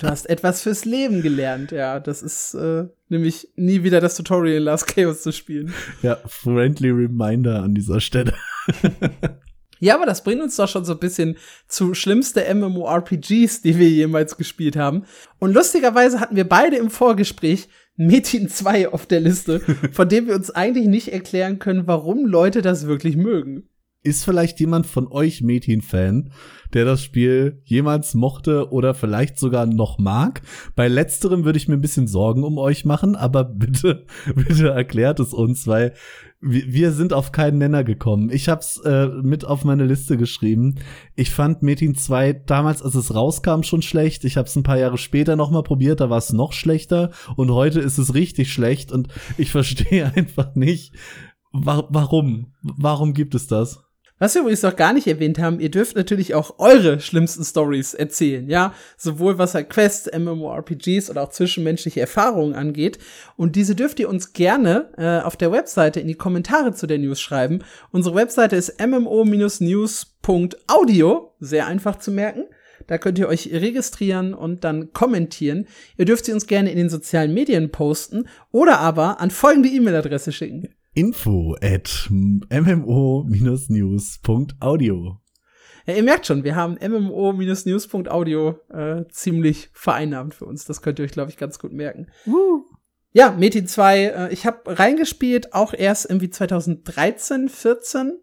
Du hast etwas fürs Leben gelernt, ja. Das ist äh, nämlich nie wieder das Tutorial in Last Chaos zu spielen. Ja, friendly reminder an dieser Stelle. [LAUGHS] ja, aber das bringt uns doch schon so ein bisschen zu schlimmste MMORPGs, die wir jemals gespielt haben. Und lustigerweise hatten wir beide im Vorgespräch Metin 2 auf der Liste, [LAUGHS] von dem wir uns eigentlich nicht erklären können, warum Leute das wirklich mögen. Ist vielleicht jemand von euch Metin-Fan, der das Spiel jemals mochte oder vielleicht sogar noch mag? Bei letzterem würde ich mir ein bisschen Sorgen um euch machen, aber [LAUGHS] bitte, bitte erklärt es uns, weil wir sind auf keinen Nenner gekommen. Ich hab's äh, mit auf meine Liste geschrieben. Ich fand Metin 2 damals, als es rauskam, schon schlecht. Ich hab's ein paar Jahre später noch mal probiert, da war es noch schlechter und heute ist es richtig schlecht und ich [LAUGHS] verstehe einfach nicht, wa warum. Warum gibt es das? Was wir übrigens noch gar nicht erwähnt haben, ihr dürft natürlich auch eure schlimmsten Stories erzählen, ja? Sowohl was halt Quests, MMORPGs oder auch zwischenmenschliche Erfahrungen angeht. Und diese dürft ihr uns gerne äh, auf der Webseite in die Kommentare zu der News schreiben. Unsere Webseite ist mmo-news.audio, sehr einfach zu merken. Da könnt ihr euch registrieren und dann kommentieren. Ihr dürft sie uns gerne in den sozialen Medien posten oder aber an folgende E-Mail-Adresse schicken info at mmo-news.audio. Ja, ihr merkt schon, wir haben mmo-news.audio äh, ziemlich vereinnahmt für uns. Das könnt ihr euch, glaube ich, ganz gut merken. Uh. ja, Metin 2, äh, ich habe reingespielt, auch erst irgendwie 2013, 14.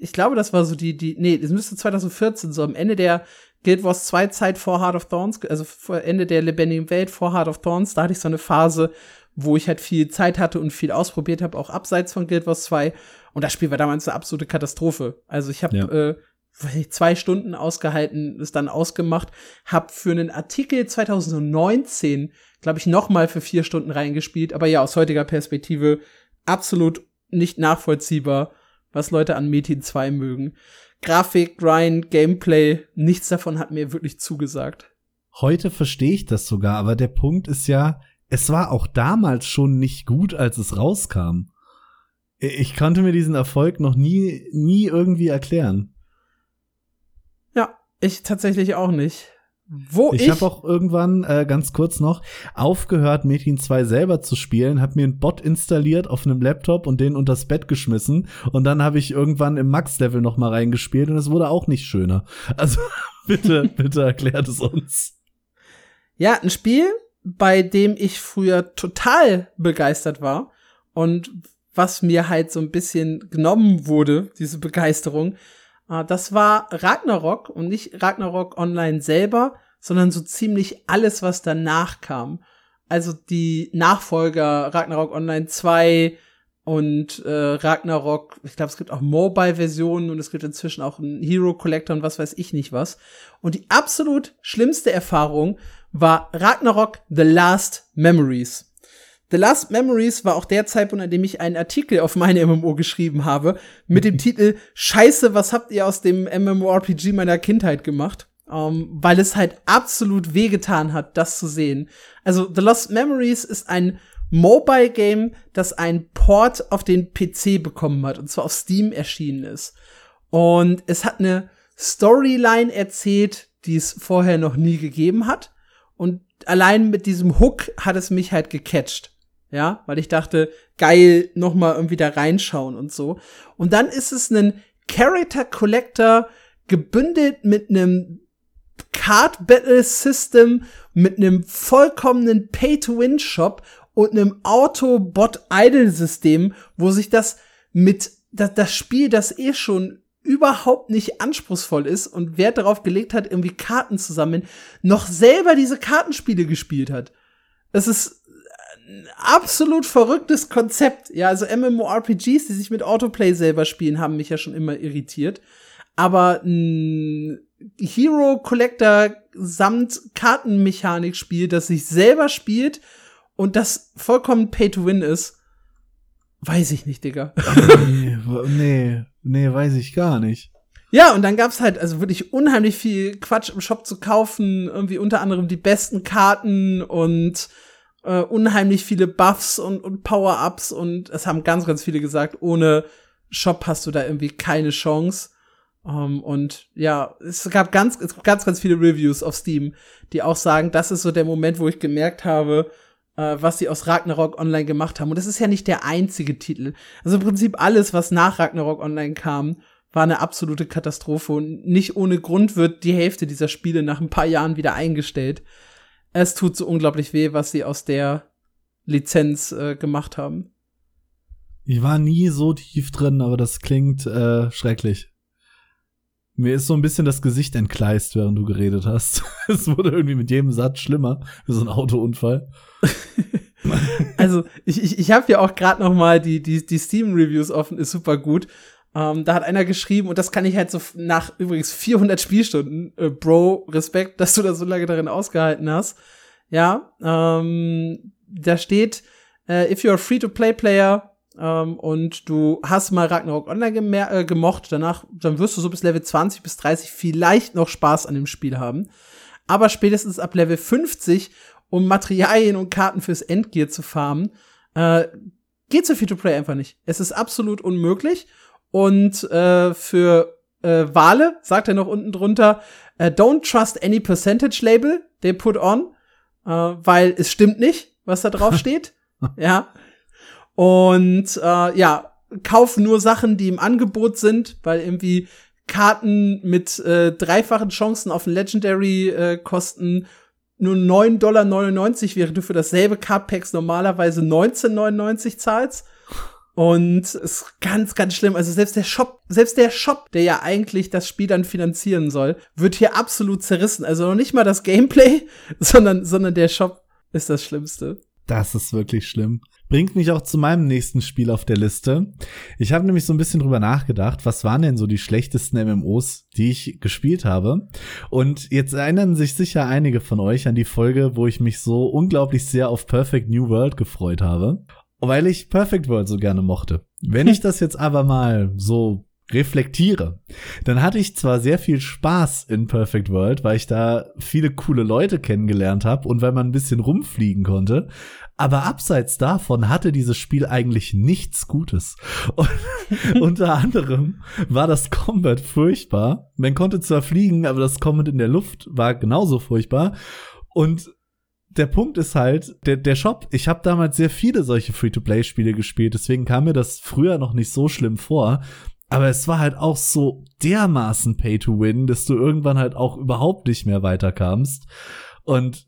Ich glaube, das war so die, die, nee, das müsste 2014, so am Ende der Guild Wars 2 Zeit vor Heart of Thorns, also vor Ende der lebendigen Welt vor Heart of Thorns, da hatte ich so eine Phase, wo ich halt viel Zeit hatte und viel ausprobiert habe, auch abseits von Guild Wars 2. Und das Spiel war damals eine absolute Katastrophe. Also ich habe ja. äh, zwei Stunden ausgehalten, ist dann ausgemacht, hab für einen Artikel 2019, glaube ich, noch mal für vier Stunden reingespielt. Aber ja, aus heutiger Perspektive absolut nicht nachvollziehbar, was Leute an Metin 2 mögen. Grafik, Grind, Gameplay, nichts davon hat mir wirklich zugesagt. Heute verstehe ich das sogar, aber der Punkt ist ja, es war auch damals schon nicht gut, als es rauskam. Ich konnte mir diesen Erfolg noch nie, nie irgendwie erklären. Ich tatsächlich auch nicht. Wo ich, ich habe auch irgendwann äh, ganz kurz noch aufgehört, Metin 2 selber zu spielen, habe mir einen Bot installiert auf einem Laptop und den unters Bett geschmissen und dann habe ich irgendwann im Max-Level noch mal reingespielt und es wurde auch nicht schöner. Also [LAUGHS] bitte, bitte erklärt es uns. Ja, ein Spiel, bei dem ich früher total begeistert war und was mir halt so ein bisschen genommen wurde, diese Begeisterung, äh, das war Ragnarok und nicht Ragnarok Online selber, sondern so ziemlich alles, was danach kam. Also die Nachfolger Ragnarok Online 2 und äh, Ragnarok, ich glaube, es gibt auch Mobile-Versionen und es gibt inzwischen auch einen Hero Collector und was weiß ich nicht was. Und die absolut schlimmste Erfahrung war Ragnarok The Last Memories. The Last Memories war auch der Zeitpunkt, an dem ich einen Artikel auf meine MMO geschrieben habe, mit dem [LAUGHS] Titel Scheiße, was habt ihr aus dem MMORPG meiner Kindheit gemacht? Um, ähm, weil es halt absolut wehgetan hat, das zu sehen. Also The Lost Memories ist ein Mobile Game, das einen Port auf den PC bekommen hat, und zwar auf Steam erschienen ist. Und es hat eine Storyline erzählt, die es vorher noch nie gegeben hat. Und allein mit diesem Hook hat es mich halt gecatcht. Ja, weil ich dachte, geil, noch mal irgendwie da reinschauen und so. Und dann ist es ein Character Collector gebündelt mit einem Card Battle System, mit einem vollkommenen Pay-to-Win-Shop und einem Auto-Bot-Idle-System, wo sich das mit das, das Spiel, das eh schon überhaupt nicht anspruchsvoll ist und Wert darauf gelegt hat, irgendwie Karten zu sammeln, noch selber diese Kartenspiele gespielt hat. Es ist absolut verrücktes Konzept. Ja, also MMORPGs, die sich mit Autoplay selber spielen, haben mich ja schon immer irritiert. Aber ein Hero Collector samt Kartenmechanik-Spiel, das sich selber spielt und das vollkommen Pay-to-Win ist, weiß ich nicht, Digga. nee, [LAUGHS] nee, nee, weiß ich gar nicht. Ja, und dann gab's halt also wirklich unheimlich viel Quatsch im Shop zu kaufen, irgendwie unter anderem die besten Karten und äh, unheimlich viele Buffs und, und Power-Ups und es haben ganz, ganz viele gesagt, ohne Shop hast du da irgendwie keine Chance. Um, ähm, und ja, es gab ganz, es gab ganz, ganz viele Reviews auf Steam, die auch sagen, das ist so der Moment, wo ich gemerkt habe, äh, was sie aus Ragnarok Online gemacht haben. Und das ist ja nicht der einzige Titel. Also im Prinzip alles, was nach Ragnarok Online kam, war eine absolute Katastrophe. Und nicht ohne Grund wird die Hälfte dieser Spiele nach ein paar Jahren wieder eingestellt es tut so unglaublich weh, was sie aus der Lizenz äh, gemacht haben. Ich war nie so tief drin, aber das klingt äh, schrecklich. Mir ist so ein bisschen das Gesicht entgleist, während du geredet hast. [LAUGHS] es wurde irgendwie mit jedem Satz schlimmer, wie so ein Autounfall. [LAUGHS] also ich, ich, ich habe ja auch gerade noch mal die, die, die Steam-Reviews offen, ist super gut. Ähm, da hat einer geschrieben, und das kann ich halt so nach übrigens 400 Spielstunden, äh, Bro, Respekt, dass du da so lange darin ausgehalten hast. Ja, ähm, da steht, äh, if you're a Free-to-Play-Player ähm, und du hast mal Ragnarok Online äh, gemocht, danach, dann wirst du so bis Level 20 bis 30 vielleicht noch Spaß an dem Spiel haben. Aber spätestens ab Level 50, um Materialien und Karten fürs Endgear zu farmen, äh, geht so Free-to-Play einfach nicht. Es ist absolut unmöglich. Und äh, für äh, Wale sagt er noch unten drunter, äh, don't trust any percentage label they put on, äh, weil es stimmt nicht, was da drauf [LAUGHS] steht. ja. Und äh, ja, kauf nur Sachen, die im Angebot sind, weil irgendwie Karten mit äh, dreifachen Chancen auf ein Legendary äh, kosten nur 9,99 Dollar, während du für dasselbe Card-Packs normalerweise 19,99 zahlst. Und es ist ganz, ganz schlimm. Also selbst der Shop, selbst der Shop, der ja eigentlich das Spiel dann finanzieren soll, wird hier absolut zerrissen. Also noch nicht mal das Gameplay, [LAUGHS] sondern, sondern der Shop ist das Schlimmste. Das ist wirklich schlimm. Bringt mich auch zu meinem nächsten Spiel auf der Liste. Ich habe nämlich so ein bisschen drüber nachgedacht, was waren denn so die schlechtesten MMOs, die ich gespielt habe. Und jetzt erinnern sich sicher einige von euch an die Folge, wo ich mich so unglaublich sehr auf Perfect New World gefreut habe, weil ich Perfect World so gerne mochte. Wenn [LAUGHS] ich das jetzt aber mal so reflektiere, dann hatte ich zwar sehr viel Spaß in Perfect World, weil ich da viele coole Leute kennengelernt habe und weil man ein bisschen rumfliegen konnte, aber abseits davon hatte dieses Spiel eigentlich nichts Gutes. Und [LAUGHS] unter anderem war das Combat furchtbar. Man konnte zwar fliegen, aber das Combat in der Luft war genauso furchtbar. Und der Punkt ist halt, der, der Shop, ich habe damals sehr viele solche Free-to-Play-Spiele gespielt, deswegen kam mir das früher noch nicht so schlimm vor. Aber es war halt auch so dermaßen Pay to Win, dass du irgendwann halt auch überhaupt nicht mehr weiterkamst. Und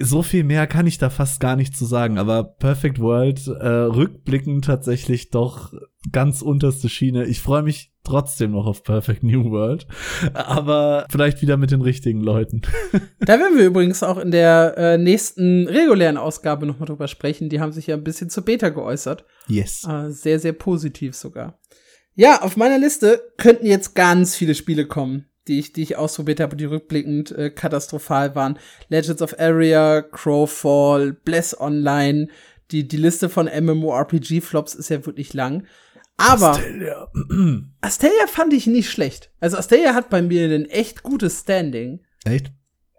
so viel mehr kann ich da fast gar nicht zu sagen, aber Perfect World äh, rückblickend tatsächlich doch ganz unterste Schiene. Ich freue mich trotzdem noch auf Perfect New World, aber vielleicht wieder mit den richtigen Leuten. [LAUGHS] da werden wir übrigens auch in der äh, nächsten regulären Ausgabe noch mal drüber sprechen. Die haben sich ja ein bisschen zur Beta geäußert. Yes. Äh, sehr, sehr positiv sogar. Ja, auf meiner Liste könnten jetzt ganz viele Spiele kommen, die ich, die ich ausprobiert habe, die rückblickend äh, katastrophal waren. Legends of Area, Crowfall, Bless Online. Die, die Liste von MMORPG-Flops ist ja wirklich lang. Aber Astelia. [CLEARS THROAT] Astelia fand ich nicht schlecht. Also Astelia hat bei mir ein echt gutes Standing. Echt?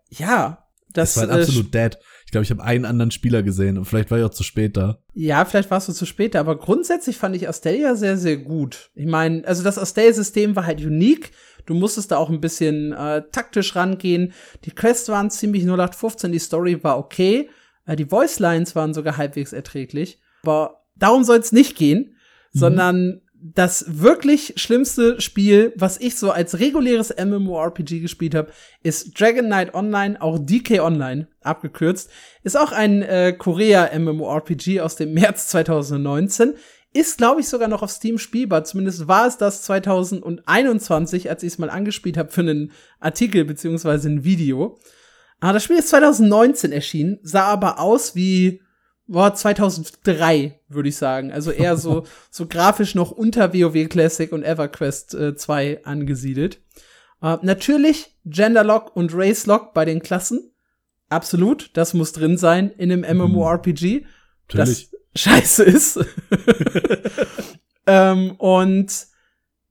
Ja. Das, das war äh, absolut dead. Ich glaube, ich habe einen anderen Spieler gesehen und vielleicht war ich auch zu spät da. Ja, vielleicht warst du zu spät da, aber grundsätzlich fand ich Astelia sehr, sehr gut. Ich meine, also das Astelia-System war halt unique. Du musstest da auch ein bisschen äh, taktisch rangehen. Die Quests waren ziemlich 0815, die Story war okay. Äh, die Voicelines waren sogar halbwegs erträglich. Aber darum soll es nicht gehen, mhm. sondern das wirklich schlimmste Spiel, was ich so als reguläres MMORPG gespielt habe, ist Dragon Knight Online, auch DK Online abgekürzt. Ist auch ein äh, Korea MMORPG aus dem März 2019. Ist, glaube ich, sogar noch auf Steam spielbar. Zumindest war es das 2021, als ich es mal angespielt habe für einen Artikel beziehungsweise ein Video. Aber das Spiel ist 2019 erschienen, sah aber aus wie war 2003, würde ich sagen. Also eher so, [LAUGHS] so grafisch noch unter WoW Classic und EverQuest äh, 2 angesiedelt. Äh, natürlich Genderlock und Racelock bei den Klassen. Absolut, das muss drin sein in einem MMORPG. Mhm. Das scheiße ist. [LAUGHS] ähm, und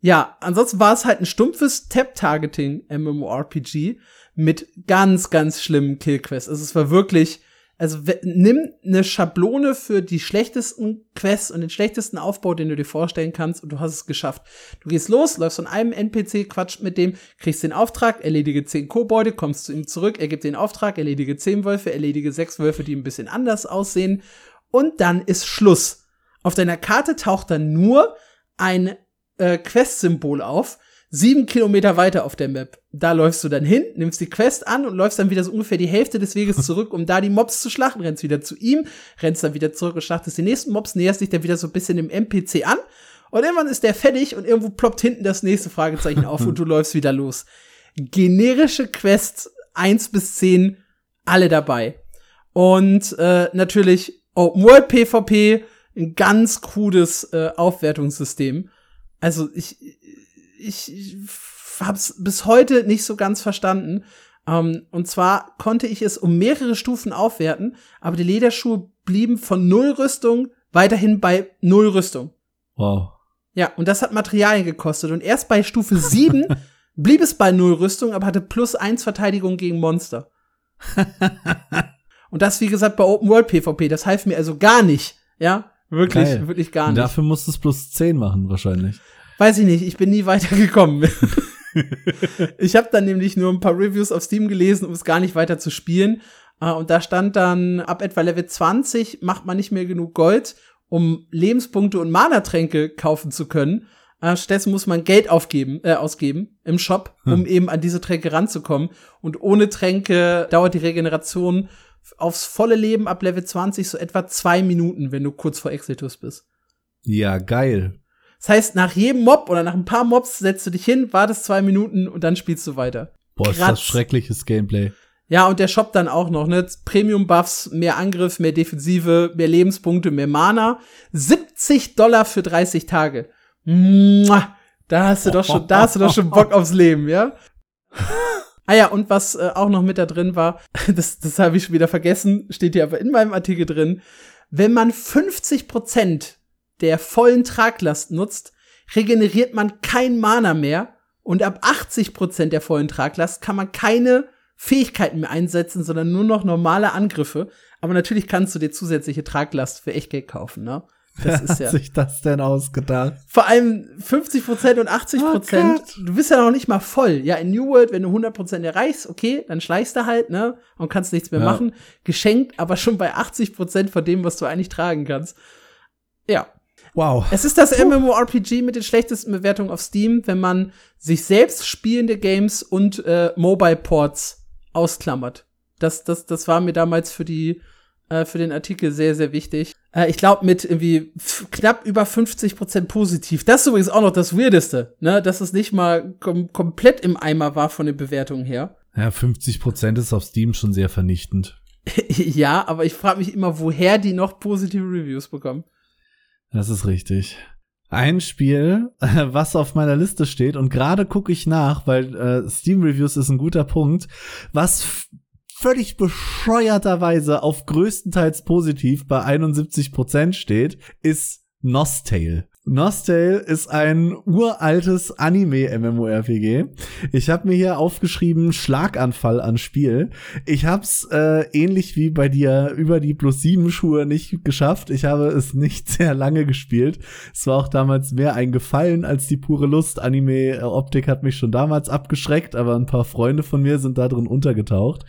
ja, ansonsten war es halt ein stumpfes Tap-Targeting MMORPG mit ganz, ganz schlimmen Killquests. Also es war wirklich also nimm eine Schablone für die schlechtesten Quests und den schlechtesten Aufbau, den du dir vorstellen kannst, und du hast es geschafft. Du gehst los, läufst von einem NPC, quatscht mit dem, kriegst den Auftrag, erledige zehn Kobolde, kommst zu ihm zurück, er gibt den Auftrag, erledige zehn Wölfe, erledige sechs Wölfe, die ein bisschen anders aussehen, und dann ist Schluss. Auf deiner Karte taucht dann nur ein äh, Quest-Symbol auf, sieben Kilometer weiter auf der Map. Da läufst du dann hin, nimmst die Quest an und läufst dann wieder so ungefähr die Hälfte des Weges zurück, um da die Mobs zu schlachten. Rennst wieder zu ihm, rennst dann wieder zurück und schlachtest die nächsten Mobs, näherst dich dann wieder so ein bisschen dem NPC an. Und irgendwann ist der fertig und irgendwo ploppt hinten das nächste Fragezeichen auf und du [LAUGHS] läufst wieder los. Generische Quests 1 bis 10, alle dabei. Und äh, natürlich Open World PvP, ein ganz krudes äh, Aufwertungssystem. Also ich, ich, ich hab's bis heute nicht so ganz verstanden. Um, und zwar konnte ich es um mehrere Stufen aufwerten, aber die Lederschuhe blieben von null Rüstung weiterhin bei null Rüstung. Wow. Ja, und das hat Materialien gekostet. Und erst bei Stufe 7 [LAUGHS] blieb es bei null Rüstung, aber hatte plus eins Verteidigung gegen Monster. [LAUGHS] und das, wie gesagt, bei Open World PvP. Das half mir also gar nicht. Ja, wirklich, Geil. wirklich gar nicht. dafür musst du es plus 10 machen, wahrscheinlich. Weiß ich nicht, ich bin nie weitergekommen. [LAUGHS] ich habe dann nämlich nur ein paar Reviews auf Steam gelesen, um es gar nicht weiter zu spielen. Uh, und da stand dann, ab etwa Level 20 macht man nicht mehr genug Gold, um Lebenspunkte und Mana-Tränke kaufen zu können. Äh, stattdessen muss man Geld aufgeben, äh, ausgeben im Shop, um hm. eben an diese Tränke ranzukommen. Und ohne Tränke dauert die Regeneration aufs volle Leben ab Level 20 so etwa zwei Minuten, wenn du kurz vor Exitus bist. Ja, geil. Das heißt, nach jedem Mob oder nach ein paar Mobs setzt du dich hin, wartest zwei Minuten und dann spielst du weiter. Boah, ist das schreckliches Gameplay. Ja, und der Shop dann auch noch, ne? Premium-Buffs, mehr Angriff, mehr Defensive, mehr Lebenspunkte, mehr Mana. 70 Dollar für 30 Tage. Mua, da hast du doch schon, da hast du doch schon Bock aufs Leben, ja? [LAUGHS] Ah ja, und was äh, auch noch mit da drin war, [LAUGHS] das, das habe ich schon wieder vergessen, steht hier aber in meinem Artikel drin. Wenn man 50 Prozent der vollen Traglast nutzt, regeneriert man kein Mana mehr und ab 80 Prozent der vollen Traglast kann man keine Fähigkeiten mehr einsetzen, sondern nur noch normale Angriffe. Aber natürlich kannst du dir zusätzliche Traglast für Echtgeld kaufen, ne? Das ist ja. Hat sich das denn ausgedacht? Vor allem 50 Prozent und 80 Prozent. Oh du bist ja noch nicht mal voll. Ja, in New World, wenn du 100 Prozent erreichst, okay, dann schleichst du halt, ne? Und kannst nichts mehr ja. machen. Geschenkt, aber schon bei 80 Prozent von dem, was du eigentlich tragen kannst. Ja. Wow. Es ist das MMORPG mit den schlechtesten Bewertungen auf Steam, wenn man sich selbst spielende Games und äh, Mobile Ports ausklammert. Das, das, das war mir damals für die äh, für den Artikel sehr, sehr wichtig. Äh, ich glaube, mit irgendwie knapp über 50 Prozent positiv. Das ist übrigens auch noch das Weirdeste, ne? Dass es nicht mal kom komplett im Eimer war von den Bewertungen her. Ja, 50 Prozent ist auf Steam schon sehr vernichtend. [LAUGHS] ja, aber ich frage mich immer, woher die noch positive Reviews bekommen. Das ist richtig. Ein Spiel, [LAUGHS] was auf meiner Liste steht und gerade gucke ich nach, weil äh, Steam Reviews ist ein guter Punkt, was völlig bescheuerterweise auf größtenteils positiv bei 71% steht, ist Nostale. Nostale ist ein uraltes Anime-MMORPG. Ich habe mir hier aufgeschrieben Schlaganfall an Spiel. Ich hab's äh, ähnlich wie bei dir über die plus sieben Schuhe nicht geschafft. Ich habe es nicht [LAUGHS] sehr lange gespielt. Es war auch damals mehr ein Gefallen als die pure Lust. Anime-Optik hat mich schon damals abgeschreckt, aber ein paar Freunde von mir sind da drin untergetaucht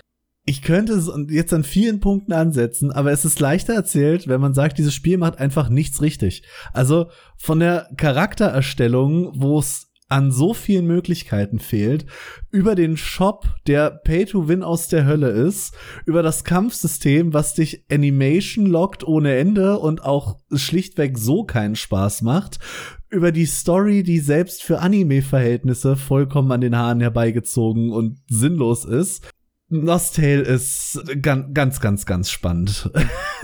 ich könnte es jetzt an vielen Punkten ansetzen, aber es ist leichter erzählt, wenn man sagt, dieses Spiel macht einfach nichts richtig. Also von der Charaktererstellung, wo es an so vielen Möglichkeiten fehlt, über den Shop, der Pay-to-Win aus der Hölle ist, über das Kampfsystem, was dich Animation lockt ohne Ende und auch schlichtweg so keinen Spaß macht, über die Story, die selbst für Anime-Verhältnisse vollkommen an den Haaren herbeigezogen und sinnlos ist, Lost Tale ist ganz, ganz, ganz, ganz spannend.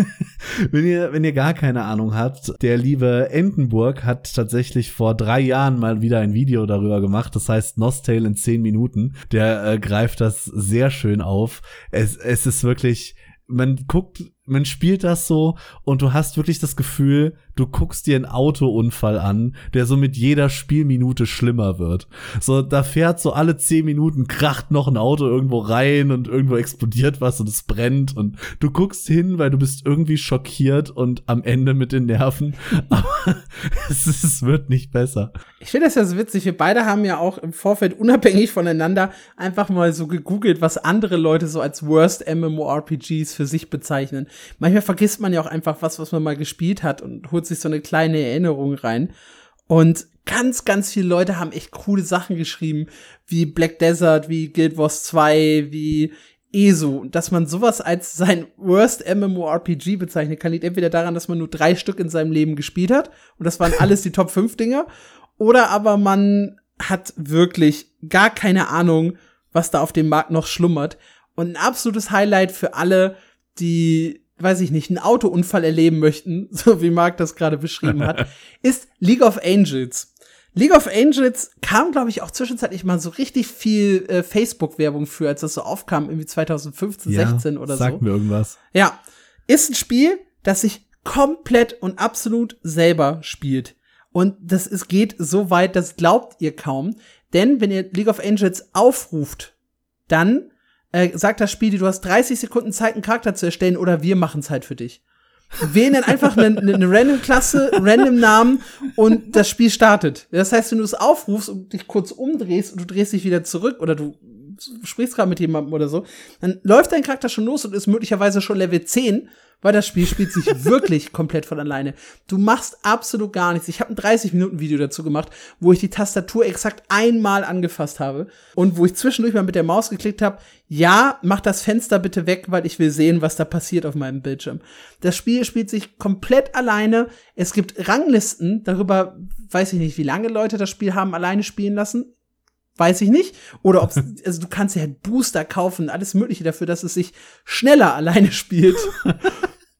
[LAUGHS] wenn ihr, wenn ihr gar keine Ahnung habt, der liebe Entenburg hat tatsächlich vor drei Jahren mal wieder ein Video darüber gemacht. Das heißt Lost Tale in zehn Minuten. Der äh, greift das sehr schön auf. Es, es ist wirklich, man guckt man spielt das so und du hast wirklich das Gefühl, du guckst dir einen Autounfall an, der so mit jeder Spielminute schlimmer wird. So, da fährt so alle zehn Minuten kracht noch ein Auto irgendwo rein und irgendwo explodiert was und es brennt und du guckst hin, weil du bist irgendwie schockiert und am Ende mit den Nerven. [LAUGHS] Aber es, es wird nicht besser. Ich finde das ja so witzig. Wir beide haben ja auch im Vorfeld unabhängig voneinander einfach mal so gegoogelt, was andere Leute so als Worst MMORPGs für sich bezeichnen manchmal vergisst man ja auch einfach was, was man mal gespielt hat und holt sich so eine kleine Erinnerung rein. Und ganz, ganz viele Leute haben echt coole Sachen geschrieben, wie Black Desert, wie Guild Wars 2, wie ESO. Dass man sowas als sein Worst MMORPG bezeichnen kann, liegt entweder daran, dass man nur drei Stück in seinem Leben gespielt hat und das waren alles die Top 5 Dinger, oder aber man hat wirklich gar keine Ahnung, was da auf dem Markt noch schlummert. Und ein absolutes Highlight für alle, die weiß ich nicht, einen Autounfall erleben möchten, [LAUGHS] so wie Marc das gerade beschrieben hat, [LAUGHS] ist League of Angels. League of Angels kam, glaube ich, auch zwischenzeitlich mal so richtig viel äh, Facebook-Werbung für, als das so aufkam, irgendwie 2015, ja, 16 oder sagt so. Sagt mir irgendwas. Ja. Ist ein Spiel, das sich komplett und absolut selber spielt. Und das es geht so weit, das glaubt ihr kaum. Denn wenn ihr League of Angels aufruft, dann äh, sagt das Spiel, du hast 30 Sekunden Zeit, einen Charakter zu erstellen oder wir machen Zeit für dich. Wählen dann einfach eine, eine random Klasse, random Namen und das Spiel startet. Das heißt, wenn du es aufrufst und dich kurz umdrehst und du drehst dich wieder zurück oder du sprichst gerade mit jemandem oder so, dann läuft dein Charakter schon los und ist möglicherweise schon Level 10 weil das Spiel spielt sich [LAUGHS] wirklich komplett von alleine. Du machst absolut gar nichts. Ich habe ein 30-Minuten-Video dazu gemacht, wo ich die Tastatur exakt einmal angefasst habe und wo ich zwischendurch mal mit der Maus geklickt habe, ja, mach das Fenster bitte weg, weil ich will sehen, was da passiert auf meinem Bildschirm. Das Spiel spielt sich komplett alleine. Es gibt Ranglisten, darüber weiß ich nicht, wie lange Leute das Spiel haben alleine spielen lassen weiß ich nicht. Oder ob [LAUGHS] also du kannst ja halt Booster kaufen, alles Mögliche dafür, dass es sich schneller alleine spielt. [LAUGHS]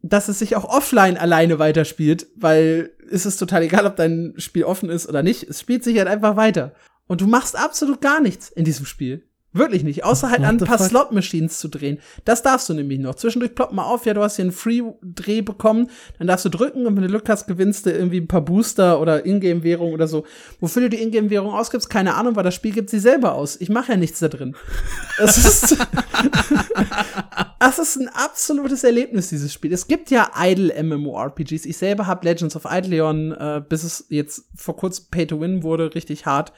dass es sich auch offline alleine weiterspielt, weil es ist total egal, ob dein Spiel offen ist oder nicht. Es spielt sich halt einfach weiter. Und du machst absolut gar nichts in diesem Spiel. Wirklich nicht. Außer halt an ein paar Slot-Machines zu drehen. Das darfst du nämlich noch. Zwischendurch ploppt mal auf, ja, du hast hier einen Free-Dreh bekommen. Dann darfst du drücken und wenn du Glück hast, gewinnst du irgendwie ein paar Booster oder Ingame-Währung oder so. Wofür du die Ingame-Währung ausgibst, keine Ahnung, weil das Spiel gibt sie selber aus. Ich mache ja nichts da drin. Das ist, [LAUGHS] das ist ein absolutes Erlebnis, dieses Spiel. Es gibt ja idle MMORPGs. Ich selber habe Legends of Idleon, äh, bis es jetzt vor kurzem Pay-to-Win wurde, richtig hart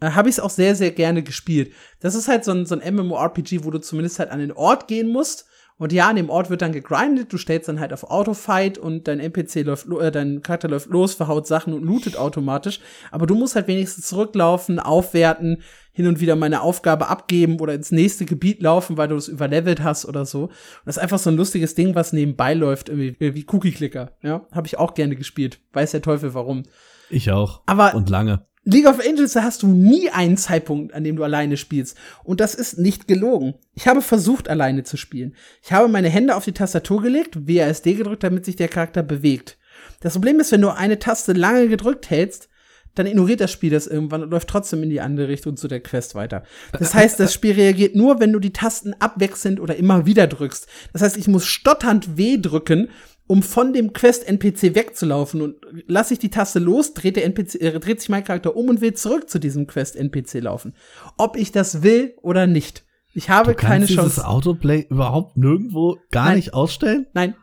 äh, habe ich es auch sehr, sehr gerne gespielt. Das ist halt so ein, so ein MMORPG, wo du zumindest halt an den Ort gehen musst. Und ja, an dem Ort wird dann gegrindet, du stellst dann halt auf Autofight und dein NPC läuft, äh, dein Charakter läuft los, verhaut Sachen und lootet automatisch. Aber du musst halt wenigstens zurücklaufen, aufwerten, hin und wieder meine Aufgabe abgeben oder ins nächste Gebiet laufen, weil du es überlevelt hast oder so. Und das ist einfach so ein lustiges Ding, was nebenbei läuft, irgendwie wie Cookie Clicker. Ja, habe ich auch gerne gespielt. Weiß der Teufel warum. Ich auch. Aber und lange. League of Angels, da hast du nie einen Zeitpunkt, an dem du alleine spielst. Und das ist nicht gelogen. Ich habe versucht, alleine zu spielen. Ich habe meine Hände auf die Tastatur gelegt, WASD gedrückt, damit sich der Charakter bewegt. Das Problem ist, wenn du eine Taste lange gedrückt hältst, dann ignoriert das Spiel das irgendwann und läuft trotzdem in die andere Richtung zu der Quest weiter. Das heißt, das Spiel reagiert nur, wenn du die Tasten abwechselnd oder immer wieder drückst. Das heißt, ich muss stotternd W drücken, um von dem Quest-NPC wegzulaufen. Und lasse ich die Taste los, dreht, der NPC, äh, dreht sich mein Charakter um und will zurück zu diesem Quest-NPC laufen. Ob ich das will oder nicht. Ich habe du kannst keine dieses Chance. Autoplay überhaupt nirgendwo gar Nein. nicht ausstellen? Nein.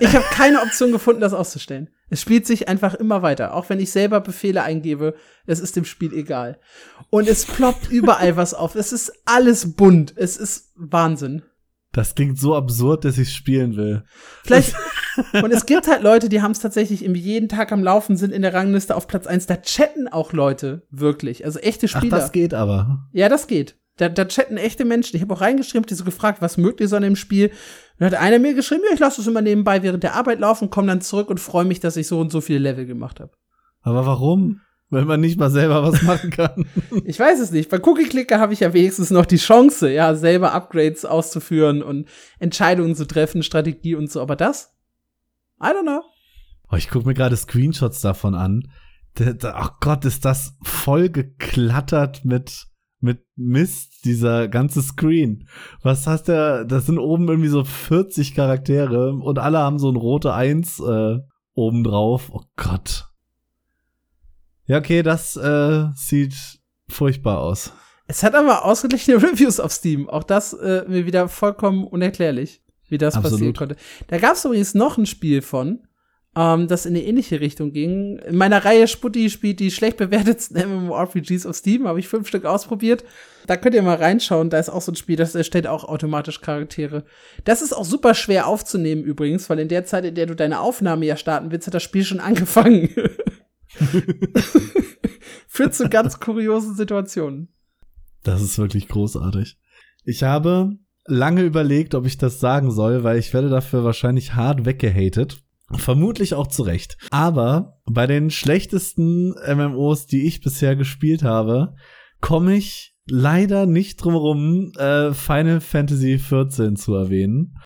Ich habe keine Option gefunden, das auszustellen. Es spielt sich einfach immer weiter. Auch wenn ich selber Befehle eingebe, es ist dem Spiel egal. Und es ploppt überall was auf. Es ist alles bunt. Es ist Wahnsinn. Das klingt so absurd, dass ich spielen will. Vielleicht, und es gibt halt Leute, die haben es tatsächlich irgendwie jeden Tag am Laufen, sind in der Rangliste auf Platz eins. Da chatten auch Leute, wirklich. Also echte Ach, Spieler. das geht aber. ja, das geht. Da, da chatten echte Menschen. Ich habe auch reingeschrieben, die so gefragt, was mögt ihr so an dem Spiel? Und dann hat einer mir geschrieben, ja, ich lasse es immer nebenbei während der Arbeit laufen, komme dann zurück und freue mich, dass ich so und so viele Level gemacht habe. Aber warum? Wenn man nicht mal selber was [LAUGHS] machen kann. Ich weiß es nicht. Bei Cookie Clicker habe ich ja wenigstens noch die Chance, ja, selber Upgrades auszuführen und Entscheidungen zu treffen, Strategie und so. Aber das? I don't know. Oh, ich gucke mir gerade Screenshots davon an. Ach Gott, ist das voll geklattert mit, mit Mist, dieser ganze Screen. Was hast der, das sind oben irgendwie so 40 Charaktere und alle haben so ein rote Eins äh, oben drauf. Oh Gott. Ja, okay, das äh, sieht furchtbar aus. Es hat aber ausgeglichene [LAUGHS] Reviews auf Steam. Auch das äh, mir wieder vollkommen unerklärlich, wie das Absolut. passieren konnte. Da gab es übrigens noch ein Spiel von, ähm, das in eine ähnliche Richtung ging. In meiner Reihe Sputti spielt die schlecht bewertetsten [LAUGHS] MMORPGs auf Steam, habe ich fünf Stück ausprobiert. Da könnt ihr mal reinschauen. Da ist auch so ein Spiel, das erstellt auch automatisch Charaktere. Das ist auch super schwer aufzunehmen übrigens, weil in der Zeit, in der du deine Aufnahme ja starten willst, hat das Spiel schon [LAUGHS] angefangen. [LAUGHS] Führt zu ganz kuriosen Situationen. Das ist wirklich großartig. Ich habe lange überlegt, ob ich das sagen soll, weil ich werde dafür wahrscheinlich hart weggehatet. Vermutlich auch zu Recht. Aber bei den schlechtesten MMOs, die ich bisher gespielt habe, komme ich leider nicht drum herum, äh, Final Fantasy XIV zu erwähnen.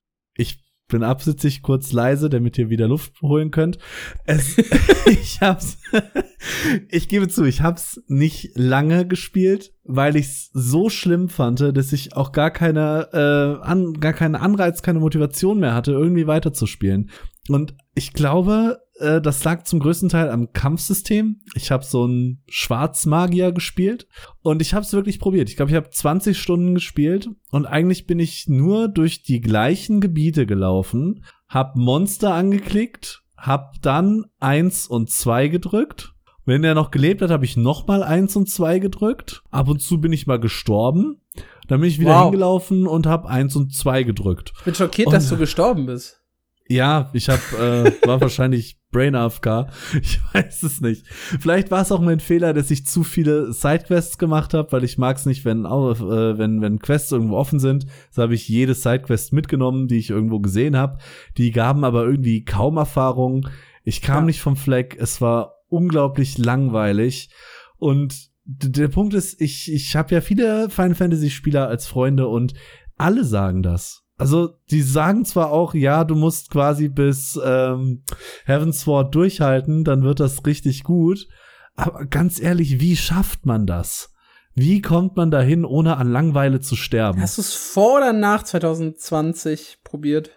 Bin absichtlich kurz leise, damit ihr wieder Luft holen könnt. Es, [LAUGHS] ich hab's, [LAUGHS] ich gebe zu, ich hab's nicht lange gespielt, weil ich's so schlimm fand, dass ich auch gar keine, äh, an, gar keinen Anreiz, keine Motivation mehr hatte, irgendwie weiterzuspielen. Und ich glaube, äh, das lag zum größten Teil am Kampfsystem. Ich habe so einen Schwarzmagier gespielt und ich habe es wirklich probiert. Ich glaube, ich habe 20 Stunden gespielt und eigentlich bin ich nur durch die gleichen Gebiete gelaufen, hab Monster angeklickt, hab dann eins und zwei gedrückt. Wenn er noch gelebt hat, habe ich noch mal eins und zwei gedrückt. Ab und zu bin ich mal gestorben Dann bin ich wieder Wow. hingelaufen und habe eins und zwei gedrückt. Ich bin schockiert, Und- dass du gestorben bist. Ja, ich hab, äh, war wahrscheinlich [LAUGHS] Brain AFK. Ich weiß es nicht. Vielleicht war es auch mein Fehler, dass ich zu viele Sidequests gemacht habe, weil ich mag es nicht, wenn, äh, wenn, wenn Quests irgendwo offen sind. So habe ich jede Sidequest mitgenommen, die ich irgendwo gesehen habe. Die gaben aber irgendwie kaum Erfahrung. Ich kam Ja. nicht vom Fleck. Es war unglaublich langweilig. Und der Punkt ist, ich, ich habe ja viele Final Fantasy Spieler als Freunde und alle sagen das. Also, die sagen zwar auch, ja, du musst quasi bis ähm, Heaven's Sword durchhalten, dann wird das richtig gut. Aber ganz ehrlich, wie schafft man das? Wie kommt man dahin, ohne an Langweile zu sterben? Hast du es vor oder nach 2020 probiert?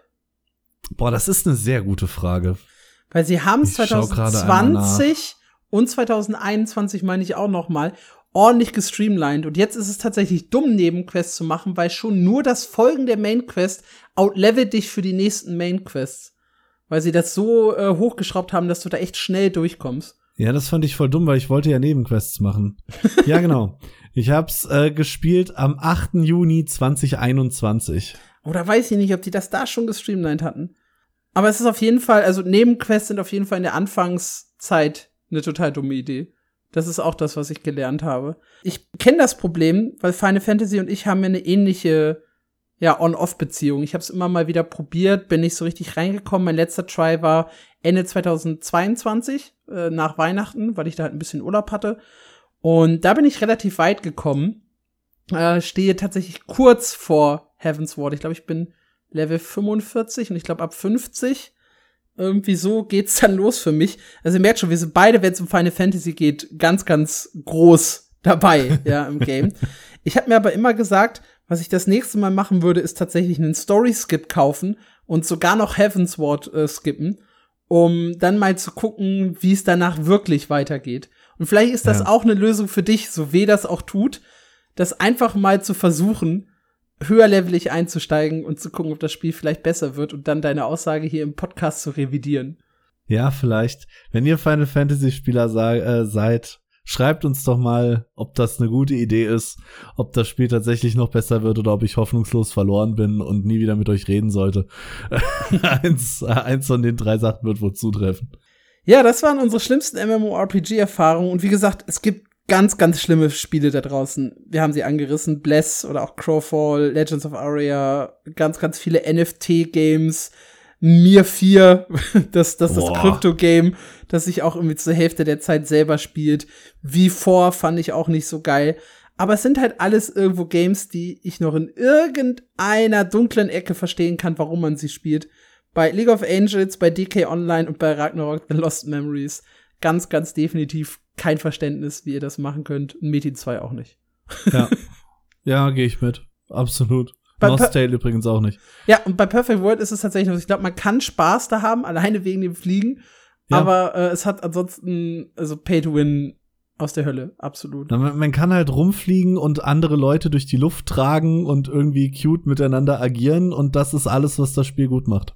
Boah, das ist eine sehr gute Frage. Weil sie haben es Ich schau gerade einmal nach. 2020 und 2021, meine ich auch noch mal, ordentlich gestreamlined. Und jetzt ist es tatsächlich dumm, Nebenquests zu machen, weil schon nur das Folgen der Main-Quest outlevelt dich für die nächsten Main-Quests. Weil sie das so äh, hochgeschraubt haben, dass du da echt schnell durchkommst. Ja, das fand ich voll dumm, weil ich wollte ja Nebenquests machen. [LAUGHS] ja, genau. Ich hab's äh, gespielt am 8. Juni 2021. Oder weiß ich nicht, ob die das da schon gestreamlined hatten. Aber es ist auf jeden Fall, also Nebenquests sind auf jeden Fall in der Anfangszeit eine total dumme Idee. Das ist auch das, was ich gelernt habe. Ich kenne das Problem, weil Final Fantasy und ich haben ja eine ähnliche ja, On-Off-Beziehung. Ich habe es immer mal wieder probiert, bin nicht so richtig reingekommen. Mein letzter Try war Ende 2022, äh, nach Weihnachten, weil ich da halt ein bisschen Urlaub hatte. Und da bin ich relativ weit gekommen. Äh, stehe tatsächlich kurz vor Heaven's Ward. Ich glaube, ich bin Level 45 und ich glaube ab 50 irgendwie so geht's dann los für mich. Also ihr merkt schon, wir sind beide, wenn es um Final Fantasy geht, ganz, ganz groß dabei, ja, im [LAUGHS] Game. Ich habe mir aber immer gesagt, was ich das nächste Mal machen würde, ist tatsächlich einen Story-Skip kaufen und sogar noch Heaven's Ward äh, skippen, um dann mal zu gucken, wie es danach wirklich weitergeht. Und vielleicht ist das Ja. auch eine Lösung für dich, so weh das auch tut, das einfach mal zu versuchen, höherlevelig einzusteigen und zu gucken, ob das Spiel vielleicht besser wird und dann deine Aussage hier im Podcast zu revidieren. Ja, vielleicht. Wenn ihr Final Fantasy Spieler äh, seid, schreibt uns doch mal, ob das eine gute Idee ist, ob das Spiel tatsächlich noch besser wird oder ob ich hoffnungslos verloren bin und nie wieder mit euch reden sollte. [LAUGHS] eins, eins von den drei Sachen wird wohl zutreffen. Ja, das waren unsere schlimmsten MMORPG-Erfahrungen. Und wie gesagt, es gibt ganz, ganz schlimme Spiele da draußen. Wir haben sie angerissen. Bless oder auch Crowfall, Legends of Aria, ganz, ganz viele NFT-Games. Mir 4, [LAUGHS] das, das, das. Krypto-Game, das sich auch irgendwie zur Hälfte der Zeit selber spielt. V4 fand ich auch nicht so geil. Aber es sind halt alles irgendwo Games, die ich noch in irgendeiner dunklen Ecke verstehen kann, warum man sie spielt. Bei League of Angels, bei DK Online und bei Ragnarok The Lost Memories ganz, ganz definitiv kein Verständnis, wie ihr das machen könnt. Und Metin 2 auch nicht. Ja, [LAUGHS] ja gehe ich mit. Absolut. Bei- Nostale übrigens auch nicht. Ja, und bei Perfect World ist es tatsächlich noch, ich glaube, man kann Spaß da haben, alleine wegen dem Fliegen. Ja. Aber äh, es hat ansonsten, also Pay to Win aus der Hölle, absolut. Man, man kann halt rumfliegen und andere Leute durch die Luft tragen und irgendwie cute miteinander agieren und das ist alles, was das Spiel gut macht.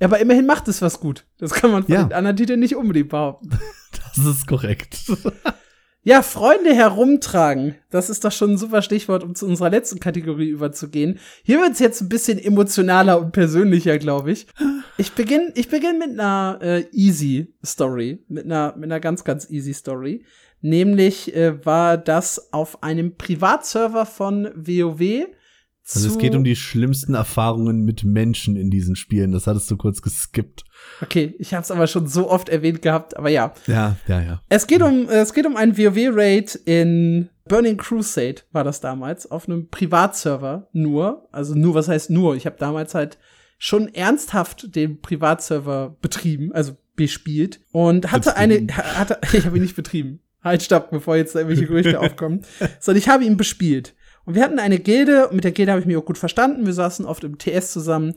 Ja, aber immerhin macht es was gut. Das kann man von Ja. den anderen Titeln nicht unbedingt behaupten. Das ist korrekt. Ja, Freunde herumtragen. Das ist doch schon ein super Stichwort, um zu unserer letzten Kategorie überzugehen. Hier wird's jetzt ein bisschen emotionaler und persönlicher, glaube ich. Ich beginne ich beginn mit einer äh, easy Story. Mit einer, mit einer ganz, ganz easy Story. Nämlich äh, war das auf einem Privatserver von WoW. Also es geht um die schlimmsten Erfahrungen mit Menschen in diesen Spielen. Das hattest du kurz geskippt. Okay, ich habe es aber schon so oft erwähnt gehabt, aber ja. Ja, ja, ja. Es geht um, es geht um einen WoW-Raid in Burning Crusade, war das damals, auf einem Privatserver nur. Also nur, was heißt nur? Ich habe damals halt schon ernsthaft den Privatserver betrieben, also bespielt und hatte Betrieben. eine, hatte, [LAUGHS] ich habe ihn nicht betrieben. Halt, stopp, bevor jetzt da irgendwelche Gerüchte [LAUGHS] aufkommen. Sondern ich habe ihn bespielt. Und wir hatten eine Gilde, mit der Gilde habe ich mich auch gut verstanden. Wir saßen oft im TS zusammen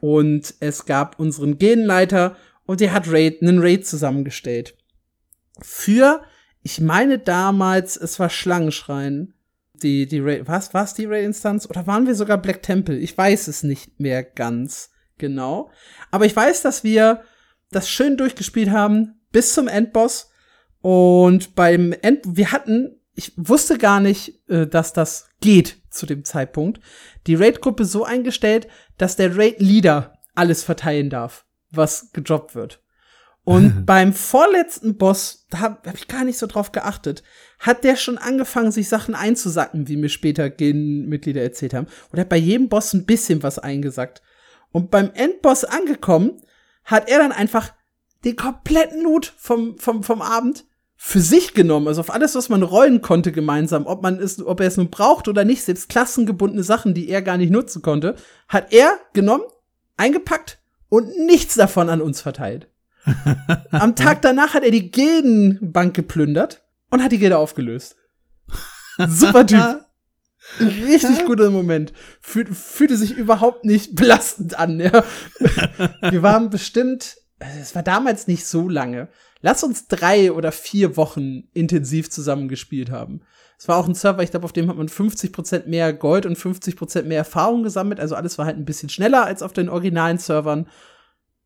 und es gab unseren Gildenleiter und der hat Raid, einen Raid zusammengestellt. Für, ich meine damals, es war Schlangenschrein. Die, die Raid, was, was die Raid-Instanz? Oder waren wir sogar Black Temple? Ich weiß es nicht mehr ganz genau. Aber ich weiß, dass wir das schön durchgespielt haben bis zum Endboss. Und beim End, wir hatten, ich wusste gar nicht, äh, dass das geht zu dem Zeitpunkt, die Raid-Gruppe so eingestellt, dass der Raid-Leader alles verteilen darf, was gedroppt wird. Und [LAUGHS] beim vorletzten Boss, da habe hab ich gar nicht so drauf geachtet, hat der schon angefangen, sich Sachen einzusacken, wie mir später Gen-Mitglieder erzählt haben. Und er hat bei jedem Boss ein bisschen was eingesackt. Und beim Endboss angekommen, hat er dann einfach den kompletten Loot vom, vom, vom Abend für sich genommen, also auf alles, was man rollen konnte gemeinsam, ob man es, ob er es nun braucht oder nicht, selbst klassengebundene Sachen, die er gar nicht nutzen konnte, hat er genommen, eingepackt und nichts davon an uns verteilt. [LAUGHS] Am Tag danach hat er die Gildenbank geplündert und hat die Gilde aufgelöst. Super Typ. [LAUGHS] Richtig guter Moment. Fühl, fühlte sich überhaupt nicht belastend an. Ja. [LAUGHS] Wir waren bestimmt, es war damals nicht so lange. Lass uns drei oder vier Wochen intensiv zusammengespielt haben. Es war auch ein Server, ich glaube, auf dem hat man 50% mehr Gold und 50% mehr Erfahrung gesammelt. Also alles war halt ein bisschen schneller als auf den originalen Servern.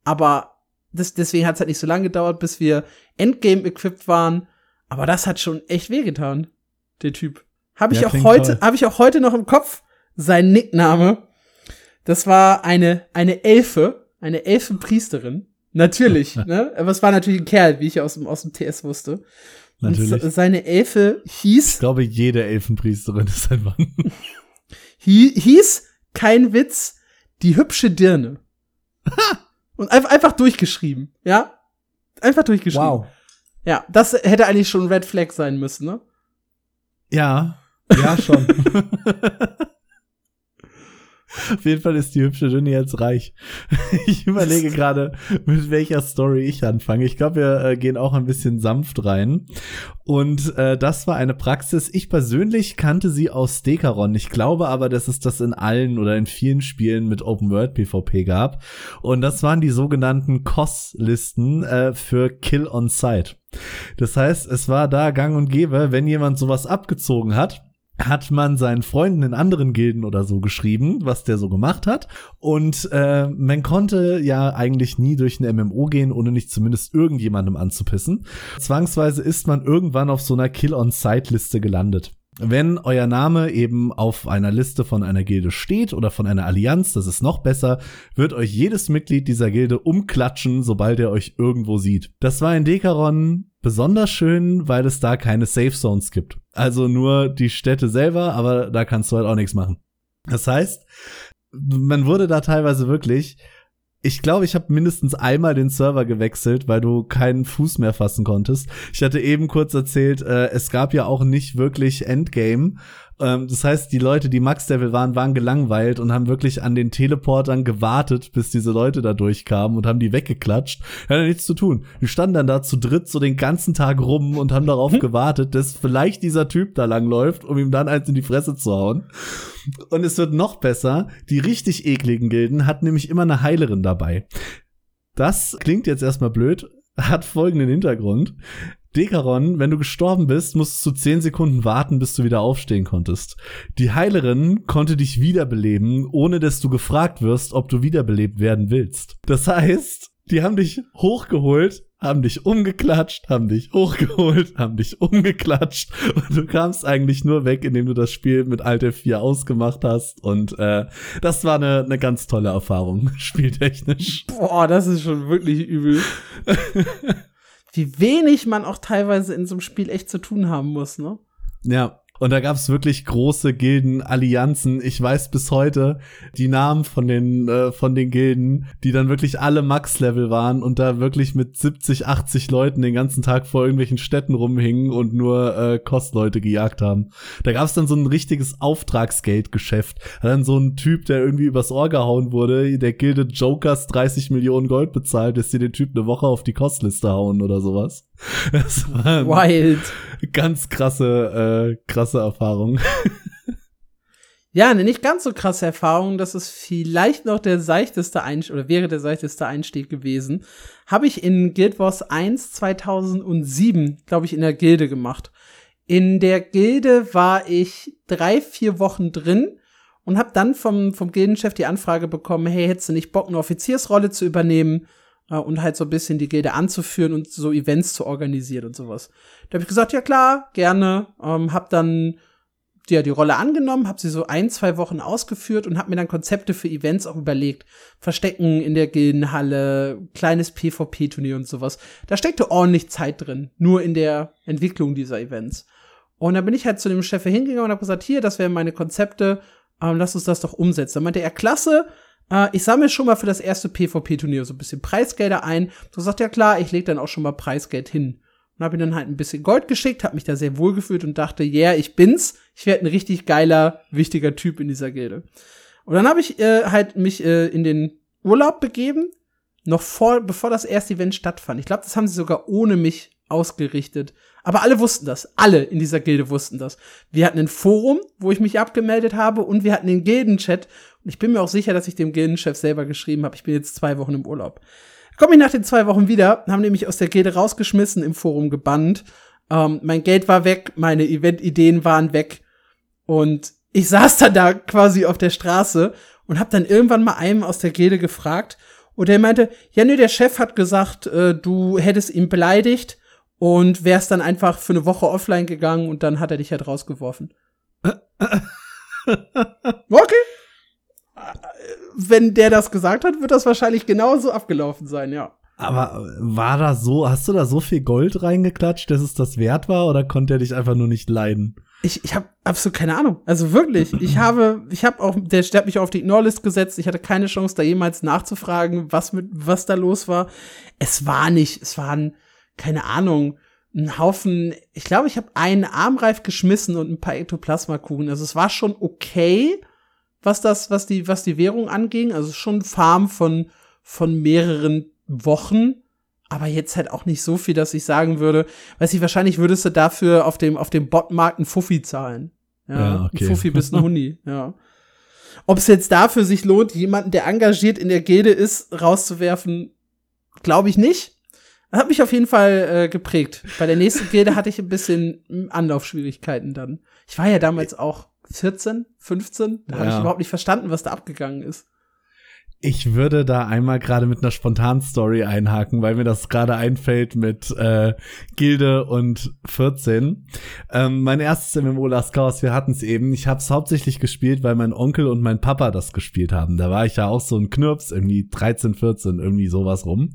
Aber das, deswegen hat es halt nicht so lange gedauert, bis wir Endgame-equipped waren. Aber das hat schon echt wehgetan, der Typ. Habe ich ja, auch heute, habe ich auch heute noch im Kopf sein Nickname. Das war eine, eine Elfe, eine Elfenpriesterin. Natürlich, [LAUGHS] ne? Aber es war natürlich ein Kerl, wie ich aus dem, aus dem TS wusste. Natürlich. Und seine Elfe hieß. Ich glaube, jede Elfenpriesterin ist ein Mann. [LAUGHS] hieß, kein Witz, die hübsche Dirne. [LAUGHS] Und einfach, einfach durchgeschrieben, ja? Einfach durchgeschrieben. Wow. Ja, das hätte eigentlich schon Red Flag sein müssen, ne? Ja, ja, schon. Auf jeden Fall ist die hübsche Jenny jetzt reich. [LAUGHS] Ich überlege [LAUGHS] gerade, mit welcher Story ich anfange. Ich glaube, wir äh, gehen auch ein bisschen sanft rein. Und äh, das war eine Praxis. Ich persönlich kannte sie aus Dekaron. Ich glaube aber, dass es das in allen oder in vielen Spielen mit Open World PvP gab. Und das waren die sogenannten COS-Listen äh, für Kill on Site. Das heißt, es war da gang und gäbe, wenn jemand sowas abgezogen hat, hat man seinen Freunden in anderen Gilden oder so geschrieben, was der so gemacht hat. Und äh, man konnte ja eigentlich nie durch ein MMO gehen, ohne nicht zumindest irgendjemandem anzupissen. Zwangsweise ist man irgendwann auf so einer Kill-on-Site-Liste gelandet. Wenn euer Name eben auf einer Liste von einer Gilde steht oder von einer Allianz, das ist noch besser, wird euch jedes Mitglied dieser Gilde umklatschen, sobald er euch irgendwo sieht. Das war in Dekaron besonders schön, weil es da keine Safe Zones gibt. Also nur die Städte selber, aber da kannst du halt auch nichts machen. Das heißt, man wurde da teilweise wirklich ich glaube, ich habe mindestens einmal den Server gewechselt, weil du keinen Fuß mehr fassen konntest. Ich hatte eben kurz erzählt, äh, es gab ja auch nicht wirklich Endgame. Ähm, das heißt, die Leute, die Max-Level waren, waren gelangweilt und haben wirklich an den Teleportern gewartet, bis diese Leute da durchkamen und haben die weggeklatscht. Hat nichts zu tun. Die standen dann da zu dritt so den ganzen Tag rum und haben darauf hm? [LAUGHS] gewartet, dass vielleicht dieser Typ da langläuft, um ihm dann eins in die Fresse zu hauen. Und es wird noch besser. Die richtig ekligen Gilden hat nämlich immer eine Heilerin dabei. Das klingt jetzt erstmal blöd, hat folgenden Hintergrund. Dekaron, wenn du gestorben bist, musstest du zehn Sekunden warten, bis du wieder aufstehen konntest. Die Heilerin konnte dich wiederbeleben, ohne dass du gefragt wirst, ob du wiederbelebt werden willst. Das heißt, die haben dich hochgeholt, haben dich umgeklatscht, haben dich hochgeholt, haben dich umgeklatscht und du kamst eigentlich nur weg, indem du das Spiel mit Alt F4 ausgemacht hast und äh, das war eine, eine ganz tolle Erfahrung, [LAUGHS] spieltechnisch. Boah, das ist schon wirklich übel. [LAUGHS] wie wenig man auch teilweise in so einem Spiel echt zu tun haben muss, ne? Ja, und da gab es wirklich große Gilden, Allianzen. Ich weiß bis heute die Namen von den, äh, von den Gilden, die dann wirklich alle Max-Level waren und da wirklich mit 70, 80 Leuten den ganzen Tag vor irgendwelchen Städten rumhingen und nur äh, Kostleute gejagt haben. Da gab es dann so ein richtiges Auftragsgeldgeschäft. Dann so ein Typ, der irgendwie übers Ohr gehauen wurde, der Gilde Jokers 30 Millionen Gold bezahlt, dass sie den Typ eine Woche auf die Kostliste hauen oder sowas. [LAUGHS] Das war Wild. Ganz krasse, äh, krasse Erfahrung. [LAUGHS] ja, eine nicht ganz so krasse Erfahrung, das ist vielleicht noch der seichteste Einstieg, oder wäre der seichteste Einstieg gewesen. Habe ich in Guild Wars 1 2007, glaube ich, in der Gilde gemacht. In der Gilde war ich drei, vier Wochen drin und habe dann vom, vom Gildenchef die Anfrage bekommen, hey, hättest du nicht Bock, eine Offiziersrolle zu übernehmen? Äh, und halt so ein bisschen die Gilde anzuführen und so Events zu organisieren und sowas. Da habe ich gesagt, ja klar, gerne. Ähm, hab dann ja, die Rolle angenommen, habe sie so ein, zwei Wochen ausgeführt und habe mir dann Konzepte für Events auch überlegt. Verstecken in der Gildenhalle, kleines PvP-Turnier und sowas. Da steckte ordentlich Zeit drin, nur in der Entwicklung dieser Events. Und dann bin ich halt zu dem Chef hingegangen und habe gesagt, hier, das wären meine Konzepte, ähm, lass uns das doch umsetzen. Dann meinte er, klasse, äh, ich sammle schon mal für das erste PvP-Turnier so ein bisschen Preisgelder ein. So sagt ja klar, ich leg dann auch schon mal Preisgeld hin und habe ihm dann halt ein bisschen Gold geschickt, habe mich da sehr wohl gefühlt und dachte, yeah, ich bin's. Ich werde ein richtig geiler, wichtiger Typ in dieser Gilde. Und dann habe ich äh, halt mich äh, in den Urlaub begeben, noch vor, bevor das erste Event stattfand. Ich glaube, das haben sie sogar ohne mich ausgerichtet. Aber alle wussten das. Alle in dieser Gilde wussten das. Wir hatten ein Forum, wo ich mich abgemeldet habe und wir hatten den Gildenchat. Und ich bin mir auch sicher, dass ich dem Gildenchef selber geschrieben habe. Ich bin jetzt zwei Wochen im Urlaub. Komme ich nach den zwei Wochen wieder, haben nämlich aus der Gilde rausgeschmissen, im Forum gebannt. Ähm, mein Geld war weg, meine Event-Ideen waren weg. Und ich saß dann da quasi auf der Straße und hab dann irgendwann mal einem aus der Gilde gefragt. Und der meinte, ja, nö, der Chef hat gesagt, äh, du hättest ihn beleidigt und wärst dann einfach für eine Woche offline gegangen und dann hat er dich halt rausgeworfen. [LAUGHS] okay wenn der das gesagt hat, wird das wahrscheinlich genauso abgelaufen sein, ja. Aber war da so, hast du da so viel Gold reingeklatscht, dass es das wert war oder konnte er dich einfach nur nicht leiden? Ich, ich habe absolut keine Ahnung. Also wirklich, ich [CLEARS THROAT] habe, ich habe auch, der, der hat mich auf die Ignore-List gesetzt. Ich hatte keine Chance, da jemals nachzufragen, was mit, was da los war. Es war nicht, es waren, keine Ahnung, ein Haufen, ich glaube, ich habe einen Armreif geschmissen und ein paar Ektoplasmakuchen. Also es war schon okay, was das, was die, was die Währung anging. Also schon Farm von, von mehreren Wochen. Aber jetzt halt auch nicht so viel, dass ich sagen würde, weiß ich, wahrscheinlich würdest du dafür auf dem, auf dem Botmarkt einen Fuffi zahlen. Ja, ja okay. ein Fuffi bis [LAUGHS] ein Huni, ja. Ob es jetzt dafür sich lohnt, jemanden, der engagiert in der Gilde ist, rauszuwerfen, glaube ich nicht. Hat mich auf jeden Fall äh, geprägt. Bei der nächsten Gilde hatte ich ein bisschen Anlaufschwierigkeiten dann. Ich war ja damals auch 14, 15. Da ja. habe ich überhaupt nicht verstanden, was da abgegangen ist. Ich würde da einmal gerade mit einer Spontan-Story einhaken, weil mir das gerade einfällt mit äh, Gilde und 14. Ähm, mein erstes MMO Last Chaos, wir hatten es eben. Ich habe es hauptsächlich gespielt, weil mein Onkel und mein Papa das gespielt haben. Da war ich ja auch so ein Knirps, irgendwie 13, 14, irgendwie sowas rum.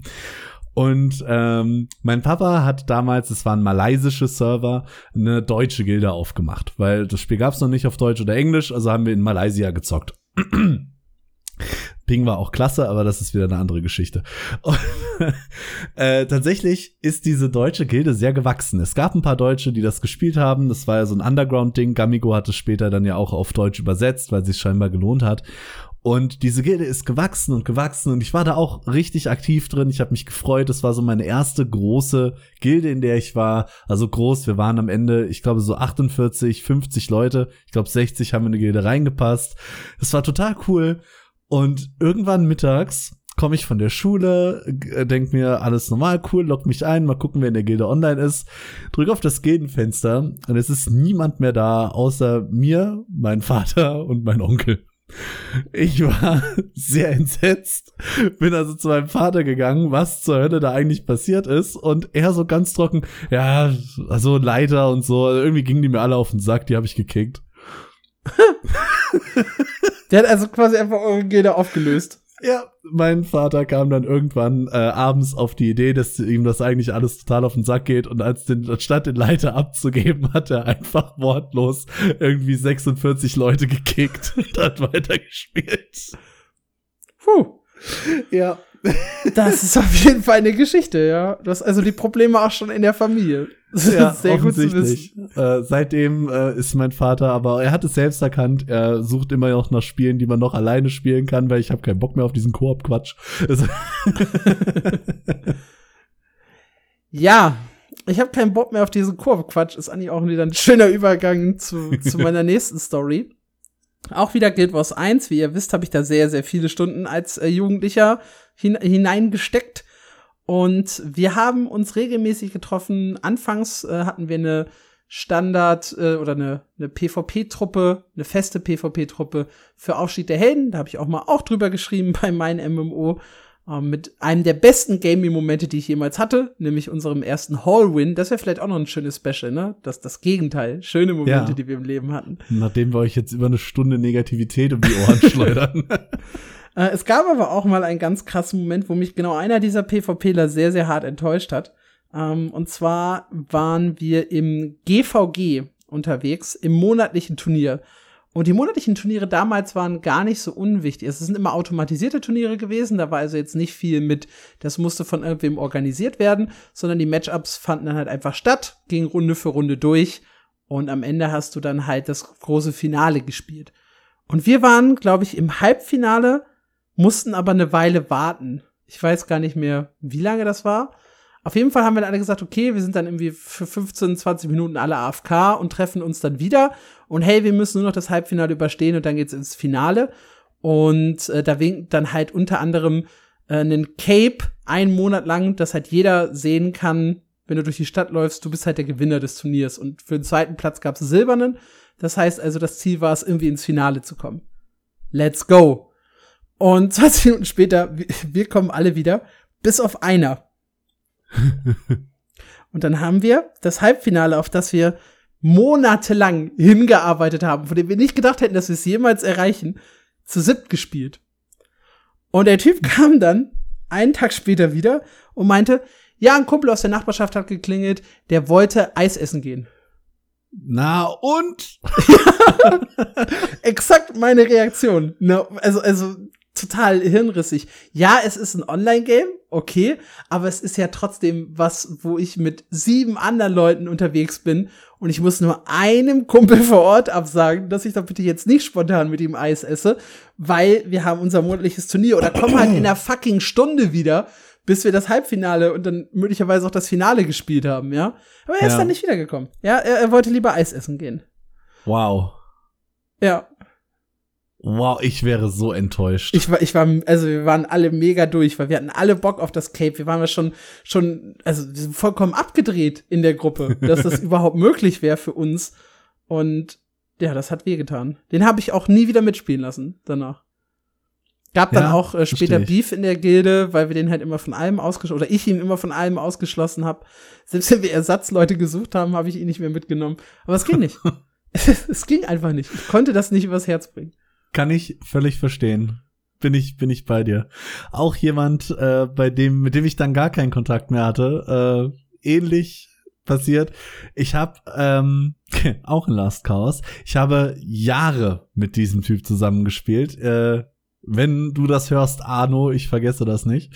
Und ähm, mein Papa hat damals, es waren malaysische Server, eine deutsche Gilde aufgemacht, weil das Spiel gab es noch nicht auf Deutsch oder Englisch, also haben wir in Malaysia gezockt. Ping war auch klasse, aber das ist wieder eine andere Geschichte. Und, [LAUGHS] äh, tatsächlich ist diese deutsche Gilde sehr gewachsen. Es gab ein paar Deutsche, die das gespielt haben. Das war ja so ein Underground-Ding. Gamigo hat es später dann ja auch auf Deutsch übersetzt, weil es sich scheinbar gelohnt hat. Und diese Gilde ist gewachsen und gewachsen und ich war da auch richtig aktiv drin. Ich habe mich gefreut. Das war so meine erste große Gilde, in der ich war. Also groß. Wir waren am Ende, ich glaube, so 48, 50 Leute. Ich glaube, 60 haben in die Gilde reingepasst. Das war total cool. Und irgendwann mittags komme ich von der Schule, äh, denk mir, alles normal, cool, lock mich ein, mal gucken, wer in der Gilde online ist, drück auf das Gildenfenster und es ist niemand mehr da, außer mir, mein Vater [LAUGHS] und mein Onkel. Ich war [LAUGHS] sehr entsetzt, bin also zu meinem Vater gegangen, was zur Hölle da eigentlich passiert ist und er so ganz trocken, ja, also Leiter und so, irgendwie gingen die mir alle auf den Sack, die habe ich gekickt. [LAUGHS] Der hat also quasi einfach eure Gilde aufgelöst. Ja, mein Vater kam dann irgendwann äh, abends auf die Idee, dass ihm das eigentlich alles total auf den Sack geht und als den statt den Leiter abzugeben, hat er einfach wortlos irgendwie 46 Leute gekickt und hat weitergespielt. Puh. Ja. Das ist auf jeden Fall eine Geschichte, ja. Du hast also die Probleme auch schon in der Familie. Ja, sehr gut zu wissen. Äh, seitdem äh, ist mein Vater, aber er hat es selbst erkannt, er sucht immer noch nach Spielen, die man noch alleine spielen kann, weil ich habe keinen Bock mehr auf diesen Koop-Quatsch. [LAUGHS] ja, ich habe keinen Bock mehr auf diesen Koop-Quatsch. Ist eigentlich auch wieder ein schöner Übergang zu, zu meiner [LAUGHS] nächsten Story. Auch wieder Guild Wars 1. Wie ihr wisst, habe ich da sehr, sehr viele Stunden als äh, Jugendlicher hin hineingesteckt. Und wir haben uns regelmäßig getroffen. Anfangs äh, hatten wir eine Standard äh, oder eine, eine PvP-Truppe, eine feste PvP-Truppe für Aufstieg der Helden. Da habe ich auch mal auch drüber geschrieben [LAUGHS] bei meinem MMO. Ähm, mit einem der besten Gaming-Momente, die ich jemals hatte, nämlich unserem ersten Hall-Win. Das wäre vielleicht auch noch ein schönes Special, ne? Das das Gegenteil. Schöne Momente, ja. die wir im Leben hatten. Nachdem wir euch jetzt über eine Stunde Negativität um die Ohren [LAUGHS] schleudern. [LAUGHS] äh, es gab aber auch mal einen ganz krassen Moment, wo mich genau einer dieser PvPler sehr, sehr hart enttäuscht hat. Ähm, und zwar waren wir im GVG unterwegs, im monatlichen Turnier. Und die monatlichen Turniere damals waren gar nicht so unwichtig. Es sind immer automatisierte Turniere gewesen, da war also jetzt nicht viel mit, das musste von irgendwem organisiert werden, sondern die Matchups fanden dann halt einfach statt, gingen Runde für Runde durch und am Ende hast du dann halt das große Finale gespielt. Und wir waren, glaube ich, im Halbfinale, mussten aber eine Weile warten. Ich weiß gar nicht mehr, wie lange das war. Auf jeden Fall haben wir dann alle gesagt, okay, wir sind dann irgendwie für 15, 20 Minuten alle AFK und treffen uns dann wieder. Und hey, wir müssen nur noch das Halbfinale überstehen und dann geht's ins Finale. Und äh, da winkt dann halt unter anderem äh, einen Cape einen Monat lang, dass halt jeder sehen kann, wenn du durch die Stadt läufst, du bist halt der Gewinner des Turniers. Und für den zweiten Platz gab's silbernen. Das heißt also, das Ziel war es, irgendwie ins Finale zu kommen. Let's go. Und [LAUGHS] 20 Minuten später, wir kommen alle wieder, bis auf einer. [LAUGHS] und dann haben wir das Halbfinale, auf das wir monatelang hingearbeitet haben, von dem wir nicht gedacht hätten, dass wir es jemals erreichen, zu siebt gespielt. Und der Typ kam dann einen Tag später wieder und meinte, ja, ein Kumpel aus der Nachbarschaft hat geklingelt, der wollte Eis essen gehen. Na und? [LAUGHS] Exakt meine Reaktion. No, also, also total hirnrissig. Ja, es ist ein Online-Game, okay, aber es ist ja trotzdem was, wo ich mit sieben anderen Leuten unterwegs bin und ich muss nur einem Kumpel vor Ort absagen, dass ich doch bitte jetzt nicht spontan mit ihm Eis esse, weil wir haben unser monatliches Turnier oder kommen halt in einer fucking Stunde wieder, bis wir das Halbfinale und dann möglicherweise auch das Finale gespielt haben, ja. Aber er ja. ist dann nicht wiedergekommen. Ja, er, er wollte lieber Eis essen gehen. Wow. Ja, Wow, ich wäre so enttäuscht. Ich war, ich war, also wir waren alle mega durch, weil wir hatten alle Bock auf das Cape. Wir waren ja schon, schon, also vollkommen abgedreht in der Gruppe, dass das [LAUGHS] überhaupt möglich wäre für uns. Und ja, das hat wehgetan. Den habe ich auch nie wieder mitspielen lassen danach. Gab dann ja, auch äh, später Beef in der Gilde, weil wir den halt immer von allem ausgeschlossen, oder ich ihn immer von allem ausgeschlossen habe. Selbst wenn wir Ersatzleute gesucht haben, habe ich ihn nicht mehr mitgenommen. Aber es ging nicht. [LAUGHS] [LAUGHS] es ging einfach nicht. Ich konnte das nicht übers Herz bringen. Kann ich völlig verstehen. Bin ich, bin ich bei dir. Auch jemand, äh, bei dem, mit dem ich dann gar keinen Kontakt mehr hatte, äh, ähnlich passiert. Ich habe ähm, [LAUGHS] auch ein Last Chaos. Ich habe Jahre mit diesem Typ zusammengespielt. Äh, wenn du das hörst, Arno, ich vergesse das nicht.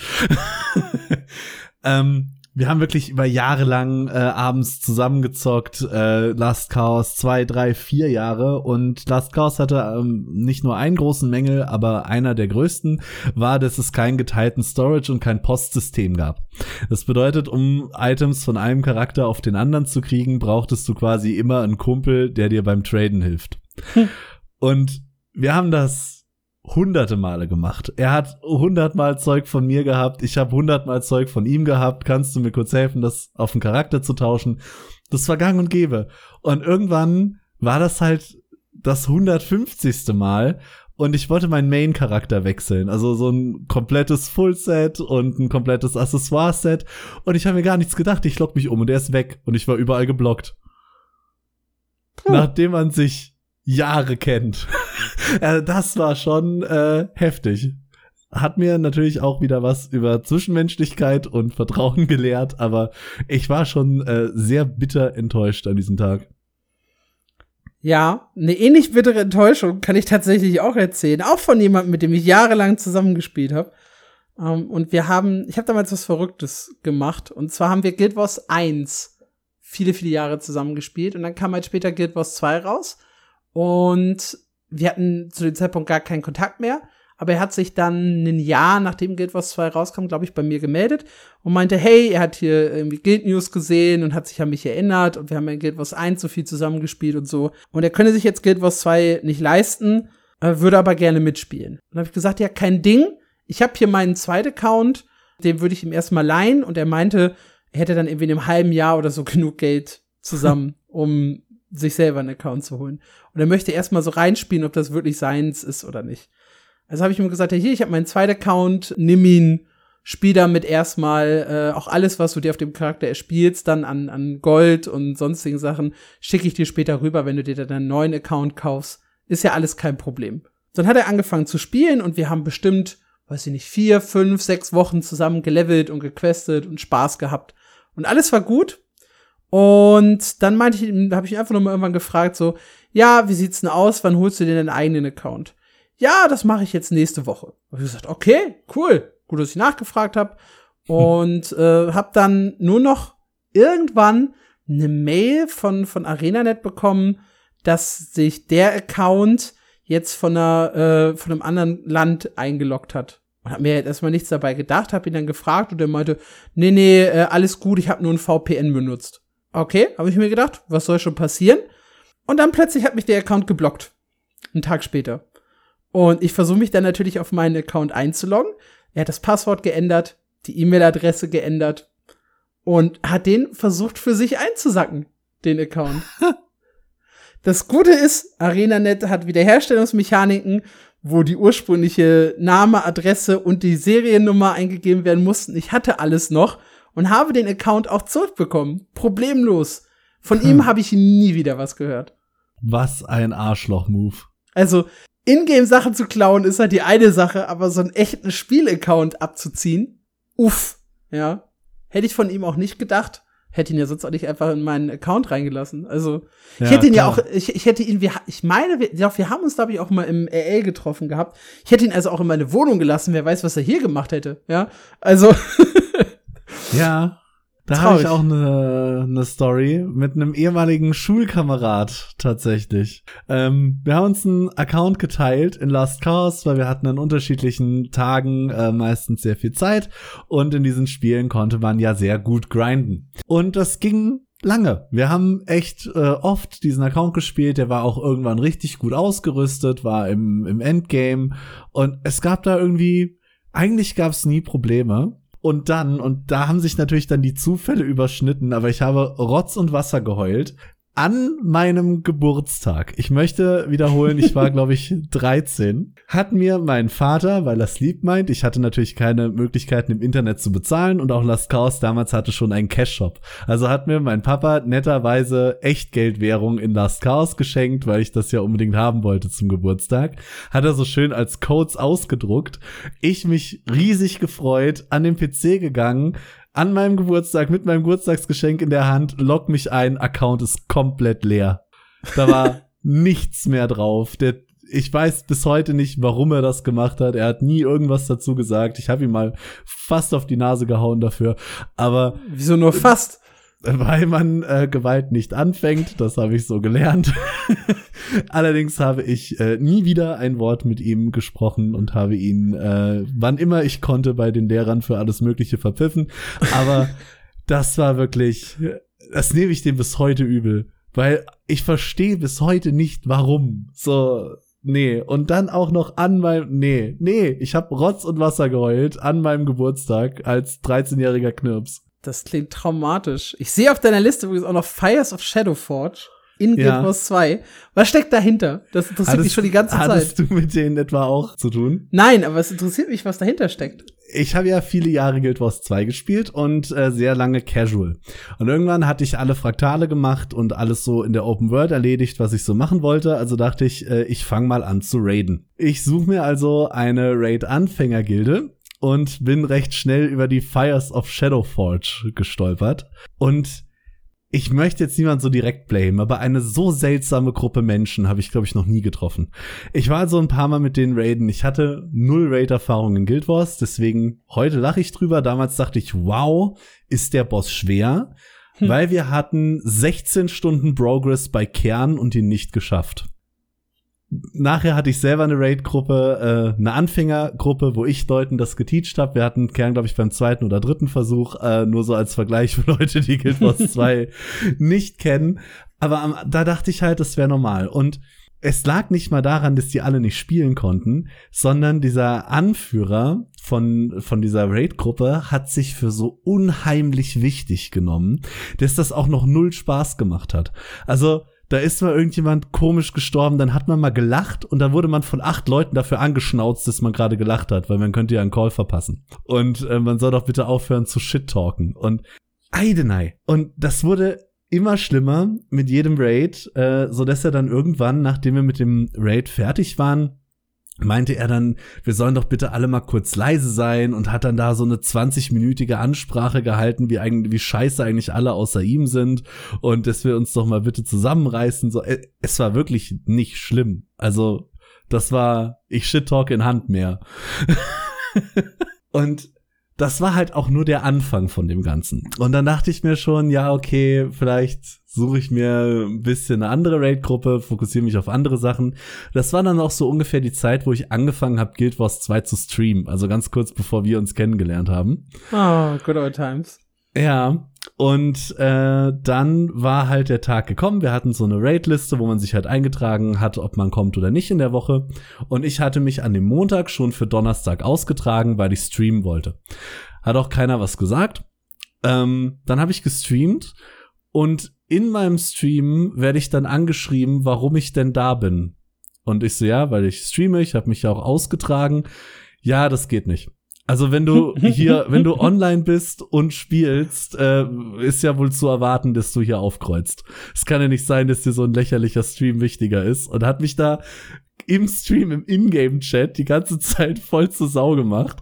[LAUGHS] ähm, wir haben wirklich über Jahre lang äh, abends zusammengezockt, äh, Last Chaos zwei, drei, vier Jahre und Last Chaos hatte ähm, nicht nur einen großen Mängel, aber einer der größten war, dass es keinen geteilten Storage und kein Postsystem gab. Das bedeutet, um Items von einem Charakter auf den anderen zu kriegen, brauchtest du quasi immer einen Kumpel, der dir beim Traden hilft. Hm. Und wir haben das hunderte Male gemacht. Er hat hundertmal Zeug von mir gehabt, ich habe hundertmal Zeug von ihm gehabt. Kannst du mir kurz helfen, das auf den Charakter zu tauschen? Das war gang und gäbe. Und irgendwann war das halt das 150. Mal und ich wollte meinen Main-Charakter wechseln. Also so ein komplettes Full-Set und ein komplettes Accessoire-Set. Und ich habe mir gar nichts gedacht. Ich lock mich um und er ist weg. Und ich war überall geblockt. Hm. Nachdem man sich Jahre kennt. [LAUGHS] [LAUGHS] das war schon äh, heftig. Hat mir natürlich auch wieder was über Zwischenmenschlichkeit und Vertrauen [LAUGHS] gelehrt, aber ich war schon äh, sehr bitter enttäuscht an diesem Tag. Ja, eine ähnlich bittere Enttäuschung kann ich tatsächlich auch erzählen, auch von jemandem, mit dem ich jahrelang zusammengespielt habe. Um, ähm, und wir haben, ich habe damals was Verrücktes gemacht. Und zwar haben wir Guild Wars 1 viele, viele Jahre zusammengespielt. Und dann kam halt später Guild Wars 2 raus. Und wir hatten zu dem Zeitpunkt gar keinen Kontakt mehr. Aber er hat sich dann ein Jahr, nachdem Guild Wars 2 rauskam, glaube ich, bei mir gemeldet und meinte, hey, er hat hier irgendwie Guild News gesehen und hat sich an mich erinnert und wir haben ja Guild Wars 1 so viel zusammengespielt und so. Und er könne sich jetzt Guild Wars 2 nicht leisten, würde aber gerne mitspielen. Und dann habe ich gesagt, ja, kein Ding. Ich habe hier meinen zweiten Account, den würde ich ihm erstmal leihen und er meinte, er hätte dann irgendwie in einem halben Jahr oder so [LAUGHS] genug Geld zusammen, um sich selber einen Account zu holen. Und er möchte erstmal so reinspielen, ob das wirklich seins ist oder nicht. Also habe ich ihm gesagt, ja, hier, ich habe meinen zweiten Account, nimm ihn spiel damit erstmal äh, auch alles, was du dir auf dem Charakter erspielst, dann an, an Gold und sonstigen Sachen, schicke ich dir später rüber, wenn du dir dann einen neuen Account kaufst. Ist ja alles kein Problem. Dann hat er angefangen zu spielen und wir haben bestimmt, weiß ich nicht, vier, fünf, sechs Wochen zusammen gelevelt und gequestet und Spaß gehabt. Und alles war gut. Und dann meinte ich, habe ich ihn einfach nur mal irgendwann gefragt, so, ja, wie sieht's denn aus? Wann holst du dir deinen eigenen Account? Ja, das mache ich jetzt nächste Woche. Und ich gesagt, okay, cool, gut, dass ich nachgefragt habe und äh, habe dann nur noch irgendwann eine Mail von von ArenaNet bekommen, dass sich der Account jetzt von einer äh, von einem anderen Land eingeloggt hat. Und hab mir jetzt erstmal nichts dabei gedacht, hab ihn dann gefragt und er meinte, nee, nee, äh, alles gut, ich habe nur ein VPN benutzt. Okay, habe ich mir gedacht, was soll schon passieren? Und dann plötzlich hat mich der Account geblockt. Einen Tag später. Und ich versuche mich dann natürlich auf meinen Account einzuloggen. Er hat das Passwort geändert, die E-Mail-Adresse geändert und hat den versucht für sich einzusacken, den Account. [LAUGHS] das Gute ist, ArenaNet hat Wiederherstellungsmechaniken, wo die ursprüngliche Name, Adresse und die Seriennummer eingegeben werden mussten. Ich hatte alles noch und habe den Account auch zurückbekommen. Problemlos. Von hm. ihm habe ich nie wieder was gehört. Was ein Arschloch-Move. Also, Ingame-Sachen zu klauen ist halt die eine Sache, aber so einen echten Spiel-Account abzuziehen, uff, ja. Hätte ich von ihm auch nicht gedacht. Hätte ihn ja sonst auch nicht einfach in meinen Account reingelassen. Also, ja, ich hätte ihn klar. ja auch, ich, ich hätte ihn, wir, ich meine, wir, ja, wir haben uns, glaube ich, auch mal im RL getroffen gehabt. Ich hätte ihn also auch in meine Wohnung gelassen, wer weiß, was er hier gemacht hätte, ja. Also. [LAUGHS] ja. Da habe ich auch eine ne Story mit einem ehemaligen Schulkamerad tatsächlich. Ähm, wir haben uns einen Account geteilt in Last Chaos, weil wir hatten an unterschiedlichen Tagen äh, meistens sehr viel Zeit und in diesen Spielen konnte man ja sehr gut grinden. Und das ging lange. Wir haben echt äh, oft diesen Account gespielt. Der war auch irgendwann richtig gut ausgerüstet, war im, im Endgame und es gab da irgendwie, eigentlich gab es nie Probleme. Und dann, und da haben sich natürlich dann die Zufälle überschnitten, aber ich habe Rotz und Wasser geheult, an meinem Geburtstag, ich möchte wiederholen, ich war, glaube ich, [LAUGHS] 13, hat mir mein Vater, weil er es lieb meint, ich hatte natürlich keine Möglichkeiten im Internet zu bezahlen und auch Last Chaos damals hatte schon einen Cash-Shop. Also hat mir mein Papa netterweise Echtgeldwährung in Last Chaos geschenkt, weil ich das ja unbedingt haben wollte zum Geburtstag. Hat er so schön als Codes ausgedruckt. Ich mich riesig gefreut, an den PC gegangen, an meinem Geburtstag mit meinem Geburtstagsgeschenk in der Hand, log mich ein, Account ist komplett leer. Da war [LAUGHS] nichts mehr drauf. Der, ich weiß bis heute nicht, warum er das gemacht hat. Er hat nie irgendwas dazu gesagt. Ich habe ihm mal fast auf die Nase gehauen dafür. Aber wieso nur fast? Weil man äh, Gewalt nicht anfängt. Das habe ich so gelernt. [LAUGHS] Allerdings habe ich äh, nie wieder ein Wort mit ihm gesprochen und habe ihn, äh, wann immer ich konnte, bei den Lehrern für alles Mögliche verpfiffen. Aber [LAUGHS] das war wirklich, das nehme ich dem bis heute übel. Weil ich verstehe bis heute nicht, warum. So, nee. Und dann auch noch an meinem, nee, nee, ich habe Rotz und Wasser geheult an meinem Geburtstag als 13-jähriger Knirps. Das klingt traumatisch. Ich sehe auf deiner Liste übrigens auch noch Fires of Shadowforge in Guild ja. Wars 2. Was steckt dahinter? Das interessiert hattest, mich schon die ganze Zeit. Hattest du mit denen etwa auch zu tun? Nein, aber es interessiert mich, was dahinter steckt. Ich habe ja viele Jahre Guild Wars 2 gespielt und äh, sehr lange Casual. Und irgendwann hatte ich alle Fraktale gemacht und alles so in der Open World erledigt, was ich so machen wollte. Also dachte ich, äh, ich fange mal an zu raiden. Ich suche mir also eine Raid-Anfänger-Gilde und bin recht schnell über die Fires of Shadowforge gestolpert. Und ich möchte jetzt niemand so direkt blamen, aber eine so seltsame Gruppe Menschen habe ich, glaube ich, noch nie getroffen. Ich war so ein paar Mal mit denen raiden. Ich hatte null Raid-Erfahrung in Guild Wars, deswegen heute lache ich drüber. Damals dachte ich, wow, ist der Boss schwer, hm. weil wir hatten 16 Stunden Progress bei Kern und ihn nicht geschafft nachher hatte ich selber eine Raid-Gruppe, äh, eine Anfängergruppe, wo ich Leuten das geteacht habe. Wir hatten Kern, glaube ich, beim zweiten oder dritten Versuch, äh, nur so als Vergleich für Leute, die Guild Wars [LAUGHS] 2 nicht kennen. Aber ähm, da dachte ich halt, das wäre normal. Und es lag nicht mal daran, dass die alle nicht spielen konnten, sondern dieser Anführer von, von dieser Raid-Gruppe hat sich für so unheimlich wichtig genommen, dass das auch noch null Spaß gemacht hat. Also, da ist mal irgendjemand komisch gestorben, dann hat man mal gelacht und dann wurde man von acht Leuten dafür angeschnauzt, dass man gerade gelacht hat, weil man könnte ja einen Call verpassen. Und äh, man soll doch bitte aufhören zu shit-talken. Und Eidenei. Und das wurde immer schlimmer mit jedem Raid, äh, so dass er dann irgendwann, nachdem wir mit dem Raid fertig waren, meinte er dann, wir sollen doch bitte alle mal kurz leise sein und hat dann da so eine 20-minütige Ansprache gehalten, wie eigentlich, wie scheiße eigentlich alle außer ihm sind und dass wir uns doch mal bitte zusammenreißen. So, es war wirklich nicht schlimm. Also, das war, ich shit talk in Hand mehr. [LAUGHS] und das war halt auch nur der Anfang von dem Ganzen. Und dann dachte ich mir schon, ja, okay, vielleicht suche ich mir ein bisschen eine andere Raid-Gruppe, fokussiere mich auf andere Sachen. Das war dann auch so ungefähr die Zeit, wo ich angefangen habe, Guild Wars 2 zu streamen. Also ganz kurz bevor wir uns kennengelernt haben. Oh, good old times. Ja, und äh, dann war halt der Tag gekommen. Wir hatten so eine Raid-Liste, wo man sich halt eingetragen hat, ob man kommt oder nicht in der Woche. Und ich hatte mich an dem Montag schon für Donnerstag ausgetragen, weil ich streamen wollte. Hat auch keiner was gesagt. Ähm, dann habe ich gestreamt und in meinem Stream werde ich dann angeschrieben, warum ich denn da bin. Und ich so, ja, weil ich streame, ich habe mich ja auch ausgetragen. Ja, das geht nicht. Also wenn du [LAUGHS] hier, wenn du online bist und spielst, äh, ist ja wohl zu erwarten, dass du hier aufkreuzt. Es kann ja nicht sein, dass dir so ein lächerlicher Stream wichtiger ist. Und hat mich da im Stream, im Ingame-Chat die ganze Zeit voll zur Sau gemacht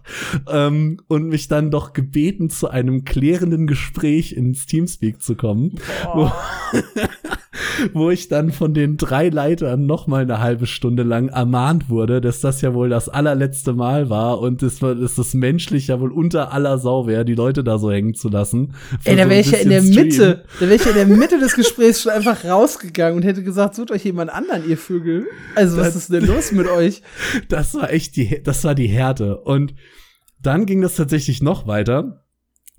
ähm, und mich dann doch gebeten, zu einem klärenden Gespräch ins Teamspeak zu kommen. Wo, [LAUGHS] wo ich dann von den drei Leitern noch mal eine halbe Stunde lang ermahnt wurde, dass das ja wohl das allerletzte Mal war und dass, dass das menschlich ja wohl unter aller Sau wäre, die Leute da so hängen zu lassen. Ey, da wäre ich ja in der Stream. Mitte, da wäre ich ja in der Mitte des Gesprächs schon einfach rausgegangen und hätte gesagt, sucht euch jemand anderen, ihr Vögel. Also, das, was ist denn los mit euch? [LAUGHS] Das war echt die, das war die Härte. Und dann ging das tatsächlich noch weiter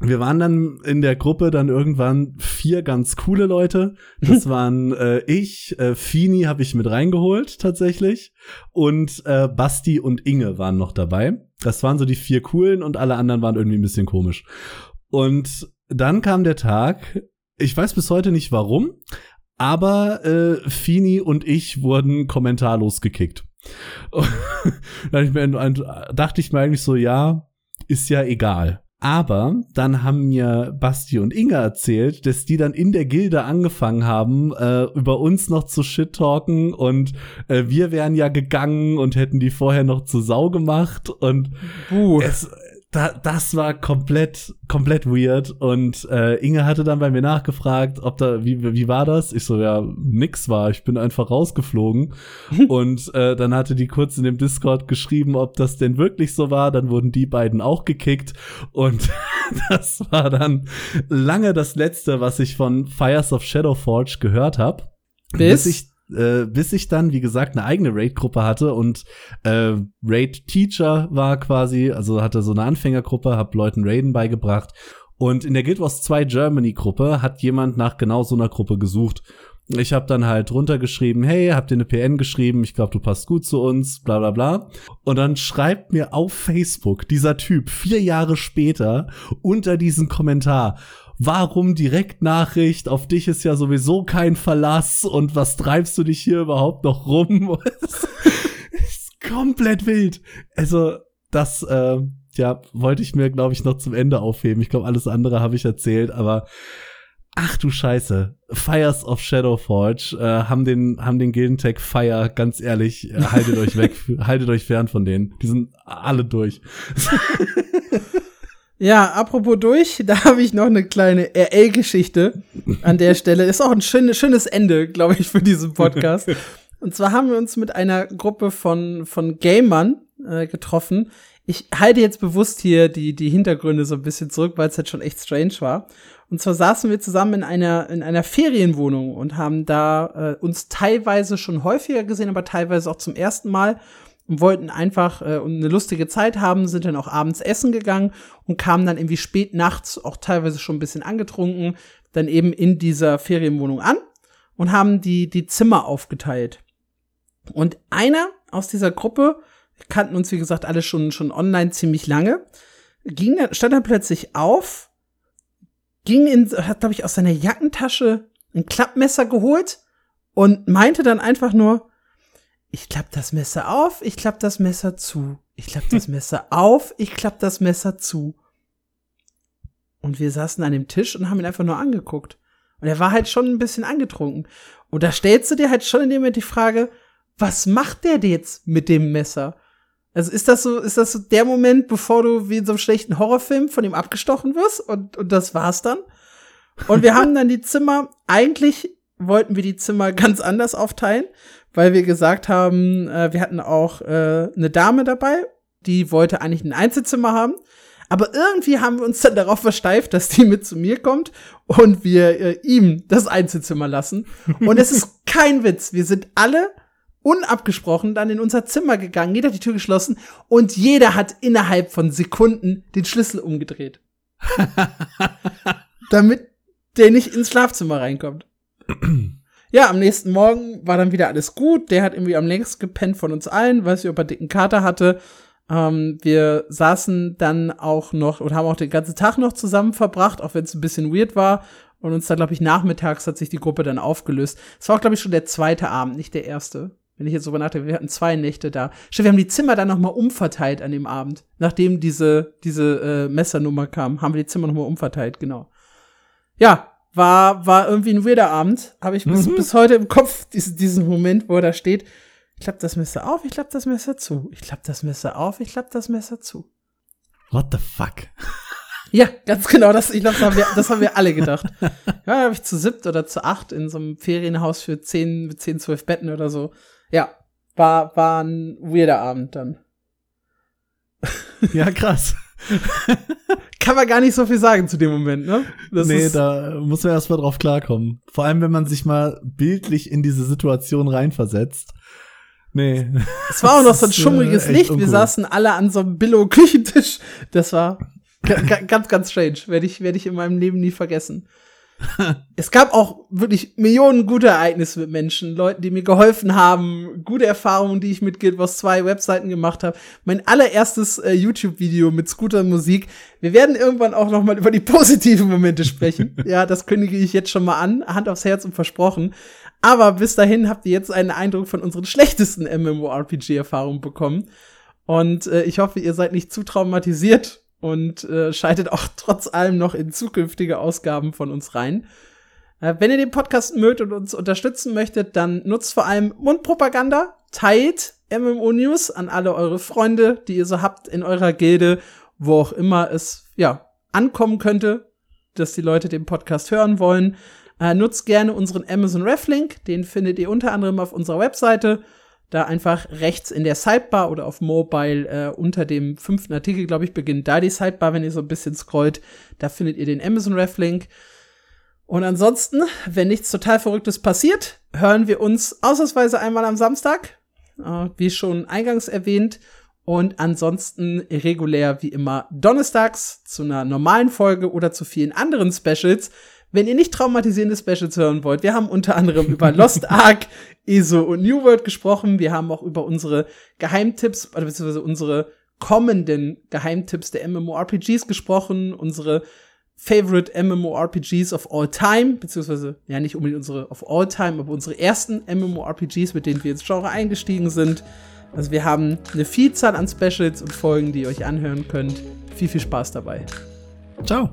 wir waren dann in der Gruppe dann irgendwann vier ganz coole Leute. Das [LAUGHS] waren äh, ich, äh, Fini habe ich mit reingeholt tatsächlich und äh, Basti und Inge waren noch dabei. Das waren so die vier coolen und alle anderen waren irgendwie ein bisschen komisch. Und dann kam der Tag, ich weiß bis heute nicht warum, aber äh, Fini und ich wurden kommentarlos gekickt. [LAUGHS] dann dachte ich mir eigentlich so, ja, ist ja egal. Aber dann haben mir Basti und Inga erzählt, dass die dann in der Gilde angefangen haben, äh, über uns noch zu shit-talken und äh, wir wären ja gegangen und hätten die vorher noch zu Sau gemacht und uh. es, da, das war komplett, komplett weird. Und äh, Inge hatte dann bei mir nachgefragt, ob da, wie, wie war das? Ich so, ja, nix war. Ich bin einfach rausgeflogen. [LAUGHS] und äh, dann hatte die kurz in dem Discord geschrieben, ob das denn wirklich so war. Dann wurden die beiden auch gekickt. Und [LAUGHS] das war dann lange das letzte, was ich von Fires of Shadowforge gehört habe. Bis? bis ich äh, bis ich dann, wie gesagt, eine eigene Raid-Gruppe hatte und äh, Raid-Teacher war quasi, also hatte so eine Anfängergruppe, hab Leuten Raiden beigebracht. Und in der Guild Wars 2 Germany-Gruppe hat jemand nach genau so einer Gruppe gesucht. Ich habe dann halt runtergeschrieben, hey, habt ihr eine PN geschrieben? Ich glaube, du passt gut zu uns, bla bla bla. Und dann schreibt mir auf Facebook dieser Typ vier Jahre später unter diesen Kommentar, warum Direktnachricht? Auf dich ist ja sowieso kein Verlass und was treibst du dich hier überhaupt noch rum? [LAUGHS] ist komplett wild. Also, das, äh, ja, wollte ich mir, glaube ich, noch zum Ende aufheben. Ich glaube, alles andere habe ich erzählt, aber ach du Scheiße. Fires of Shadowforge äh, haben den, haben den Gildentag Fire, ganz ehrlich, äh, haltet euch weg, [LAUGHS] haltet euch fern von denen. Die sind alle durch. [LAUGHS] Ja, apropos durch, [LAUGHS] da habe ich noch eine kleine RL-Geschichte an der Stelle. Ist auch ein schön, schönes Ende, glaube ich, für diesen Podcast. [LAUGHS] Und zwar haben wir uns mit einer Gruppe von, von Gamern äh, getroffen. Ich halte jetzt bewusst hier die, die Hintergründe so ein bisschen zurück, weil es jetzt schon echt strange war. Und zwar saßen wir zusammen in einer, in einer Ferienwohnung und haben da äh, uns teilweise schon häufiger gesehen, aber teilweise auch zum ersten Mal wollten einfach äh, eine lustige Zeit haben, sind dann auch abends essen gegangen und kamen dann irgendwie spät nachts, auch teilweise schon ein bisschen angetrunken, dann eben in dieser Ferienwohnung an und haben die, die Zimmer aufgeteilt. Und einer aus dieser Gruppe, kannten uns wie gesagt alle schon, schon online ziemlich lange, ging dann, stand dann plötzlich auf, ging in, hat glaube ich aus seiner Jackentasche ein Klappmesser geholt und meinte dann einfach nur, ich klapp das Messer auf, ich klapp das Messer zu. Ich klapp das [LAUGHS] Messer auf, ich klapp das Messer zu. Und wir saßen an dem Tisch und haben ihn einfach nur angeguckt. Und er war halt schon ein bisschen angetrunken. Und da stellst du dir halt schon in dem Moment die Frage, was macht der jetzt mit dem Messer? Also ist das so, ist das so der Moment, bevor du wie in so einem schlechten Horrorfilm von ihm abgestochen wirst und, und das war's dann? Und wir [LAUGHS] haben dann die Zimmer, eigentlich wollten wir die Zimmer ganz anders aufteilen, weil wir gesagt haben, äh, wir hatten auch äh, eine Dame dabei, die wollte eigentlich ein Einzelzimmer haben. Aber irgendwie haben wir uns dann darauf versteift, dass die mit zu mir kommt und wir äh, ihm das Einzelzimmer lassen. Und es ist [LAUGHS] kein Witz. Wir sind alle unabgesprochen dann in unser Zimmer gegangen, jeder hat die Tür geschlossen und jeder hat innerhalb von Sekunden den Schlüssel umgedreht. [LAUGHS] Damit der nicht ins Schlafzimmer reinkommt. [CLEARS THROAT] ja, am nächsten Morgen war dann wieder alles gut. Der hat irgendwie am längst gepennt von uns allen, weiß nicht, ob er dicken Kater hatte. Ähm, wir saßen dann auch noch und haben auch den ganzen Tag noch zusammen verbracht, auch wenn es ein bisschen weird war. Und uns dann, glaube ich, nachmittags hat sich die Gruppe dann aufgelöst. Es war auch, glaube ich, schon der zweite Abend, nicht der erste. Wenn ich jetzt so nachdenke, wir hatten zwei Nächte da. Stimmt, wir haben die Zimmer dann noch mal umverteilt an dem Abend. Nachdem diese, diese äh, Messernummer kam, haben wir die Zimmer noch mal umverteilt, genau. Ja, war, war irgendwie ein weirder Abend. Habe ich bis, mhm. bis heute im Kopf diesen, diesen Moment, wo er da steht. Ich klapp das Messer auf, ich klapp das Messer zu. Ich klapp das Messer auf, ich klapp das Messer zu. What the fuck? Ja, ganz genau. Das, ich glaube, das, haben wir, das haben wir alle gedacht. [LAUGHS] Ja, habe ich zu siebt oder zu acht in so einem Ferienhaus für zehn, zehn, zwölf Betten oder so. Ja, war, war ein weirder Abend dann. Ja, krass. [LAUGHS] Kann man gar nicht so viel sagen zu dem Moment, ne? Das nee, da muss man erstmal drauf klarkommen. Vor allem, wenn man sich mal bildlich in diese Situation reinversetzt. Nee. Es war auch noch so ein [LAUGHS] schummriges äh, Licht. Uncool. Wir saßen alle an so einem Billo-Küchentisch. Das war ganz, ganz strange. Werde ich, werde ich in meinem Leben nie vergessen. Es gab auch wirklich Millionen gute Ereignisse mit Menschen, Leuten, die mir geholfen haben, gute Erfahrungen, die ich mit Guild Wars 2 Webseiten gemacht habe. Mein allererstes äh, YouTube-Video mit Scooter-Musik. Wir werden irgendwann auch noch mal über die [LAUGHS] positiven Momente sprechen. ja, das kündige ich jetzt schon mal an, Hand aufs Herz und versprochen. Aber bis dahin habt ihr jetzt einen Eindruck von unseren schlechtesten MMORPG-Erfahrungen bekommen. Und äh, ich hoffe, ihr seid nicht zu traumatisiert und äh, schaltet auch [LAUGHS] trotz allem noch in zukünftige Ausgaben von uns rein. Äh, wenn ihr den Podcast mögt und uns unterstützen möchtet, dann nutzt vor allem Mundpropaganda, teilt MMO News an alle eure Freunde, die ihr so habt in eurer Gilde, wo auch immer es ja ankommen könnte, dass die Leute den Podcast hören wollen. Äh, nutzt gerne unseren Amazon Reflink, den findet ihr unter anderem auf unserer Webseite da einfach rechts in der Sidebar oder auf Mobile äh, unter dem fünften Artikel, glaube ich, beginnt da die Sidebar, wenn ihr so ein bisschen scrollt. Da findet ihr den Amazon Ref Link. Und ansonsten, wenn nichts total Verrücktes passiert, hören wir uns ausnahmsweise einmal am Samstag, äh, wie schon eingangs erwähnt. Und ansonsten regulär wie immer donnerstags zu einer normalen Folge oder zu vielen anderen Specials. Wenn ihr nicht traumatisierende Specials hören wollt, wir haben unter anderem über [LAUGHS] Lost Ark, ESO und New World gesprochen. Wir haben auch über unsere Geheimtipps, beziehungsweise unsere kommenden Geheimtipps der MMORPGs gesprochen, unsere Favorite MMORPGs of all time, beziehungsweise ja nicht unbedingt unsere of all time, aber unsere ersten MMORPGs, mit denen wir ins Genre eingestiegen sind. Also wir haben eine Vielzahl an Specials und Folgen, die ihr euch anhören könnt. Viel, viel Spaß dabei. Ciao.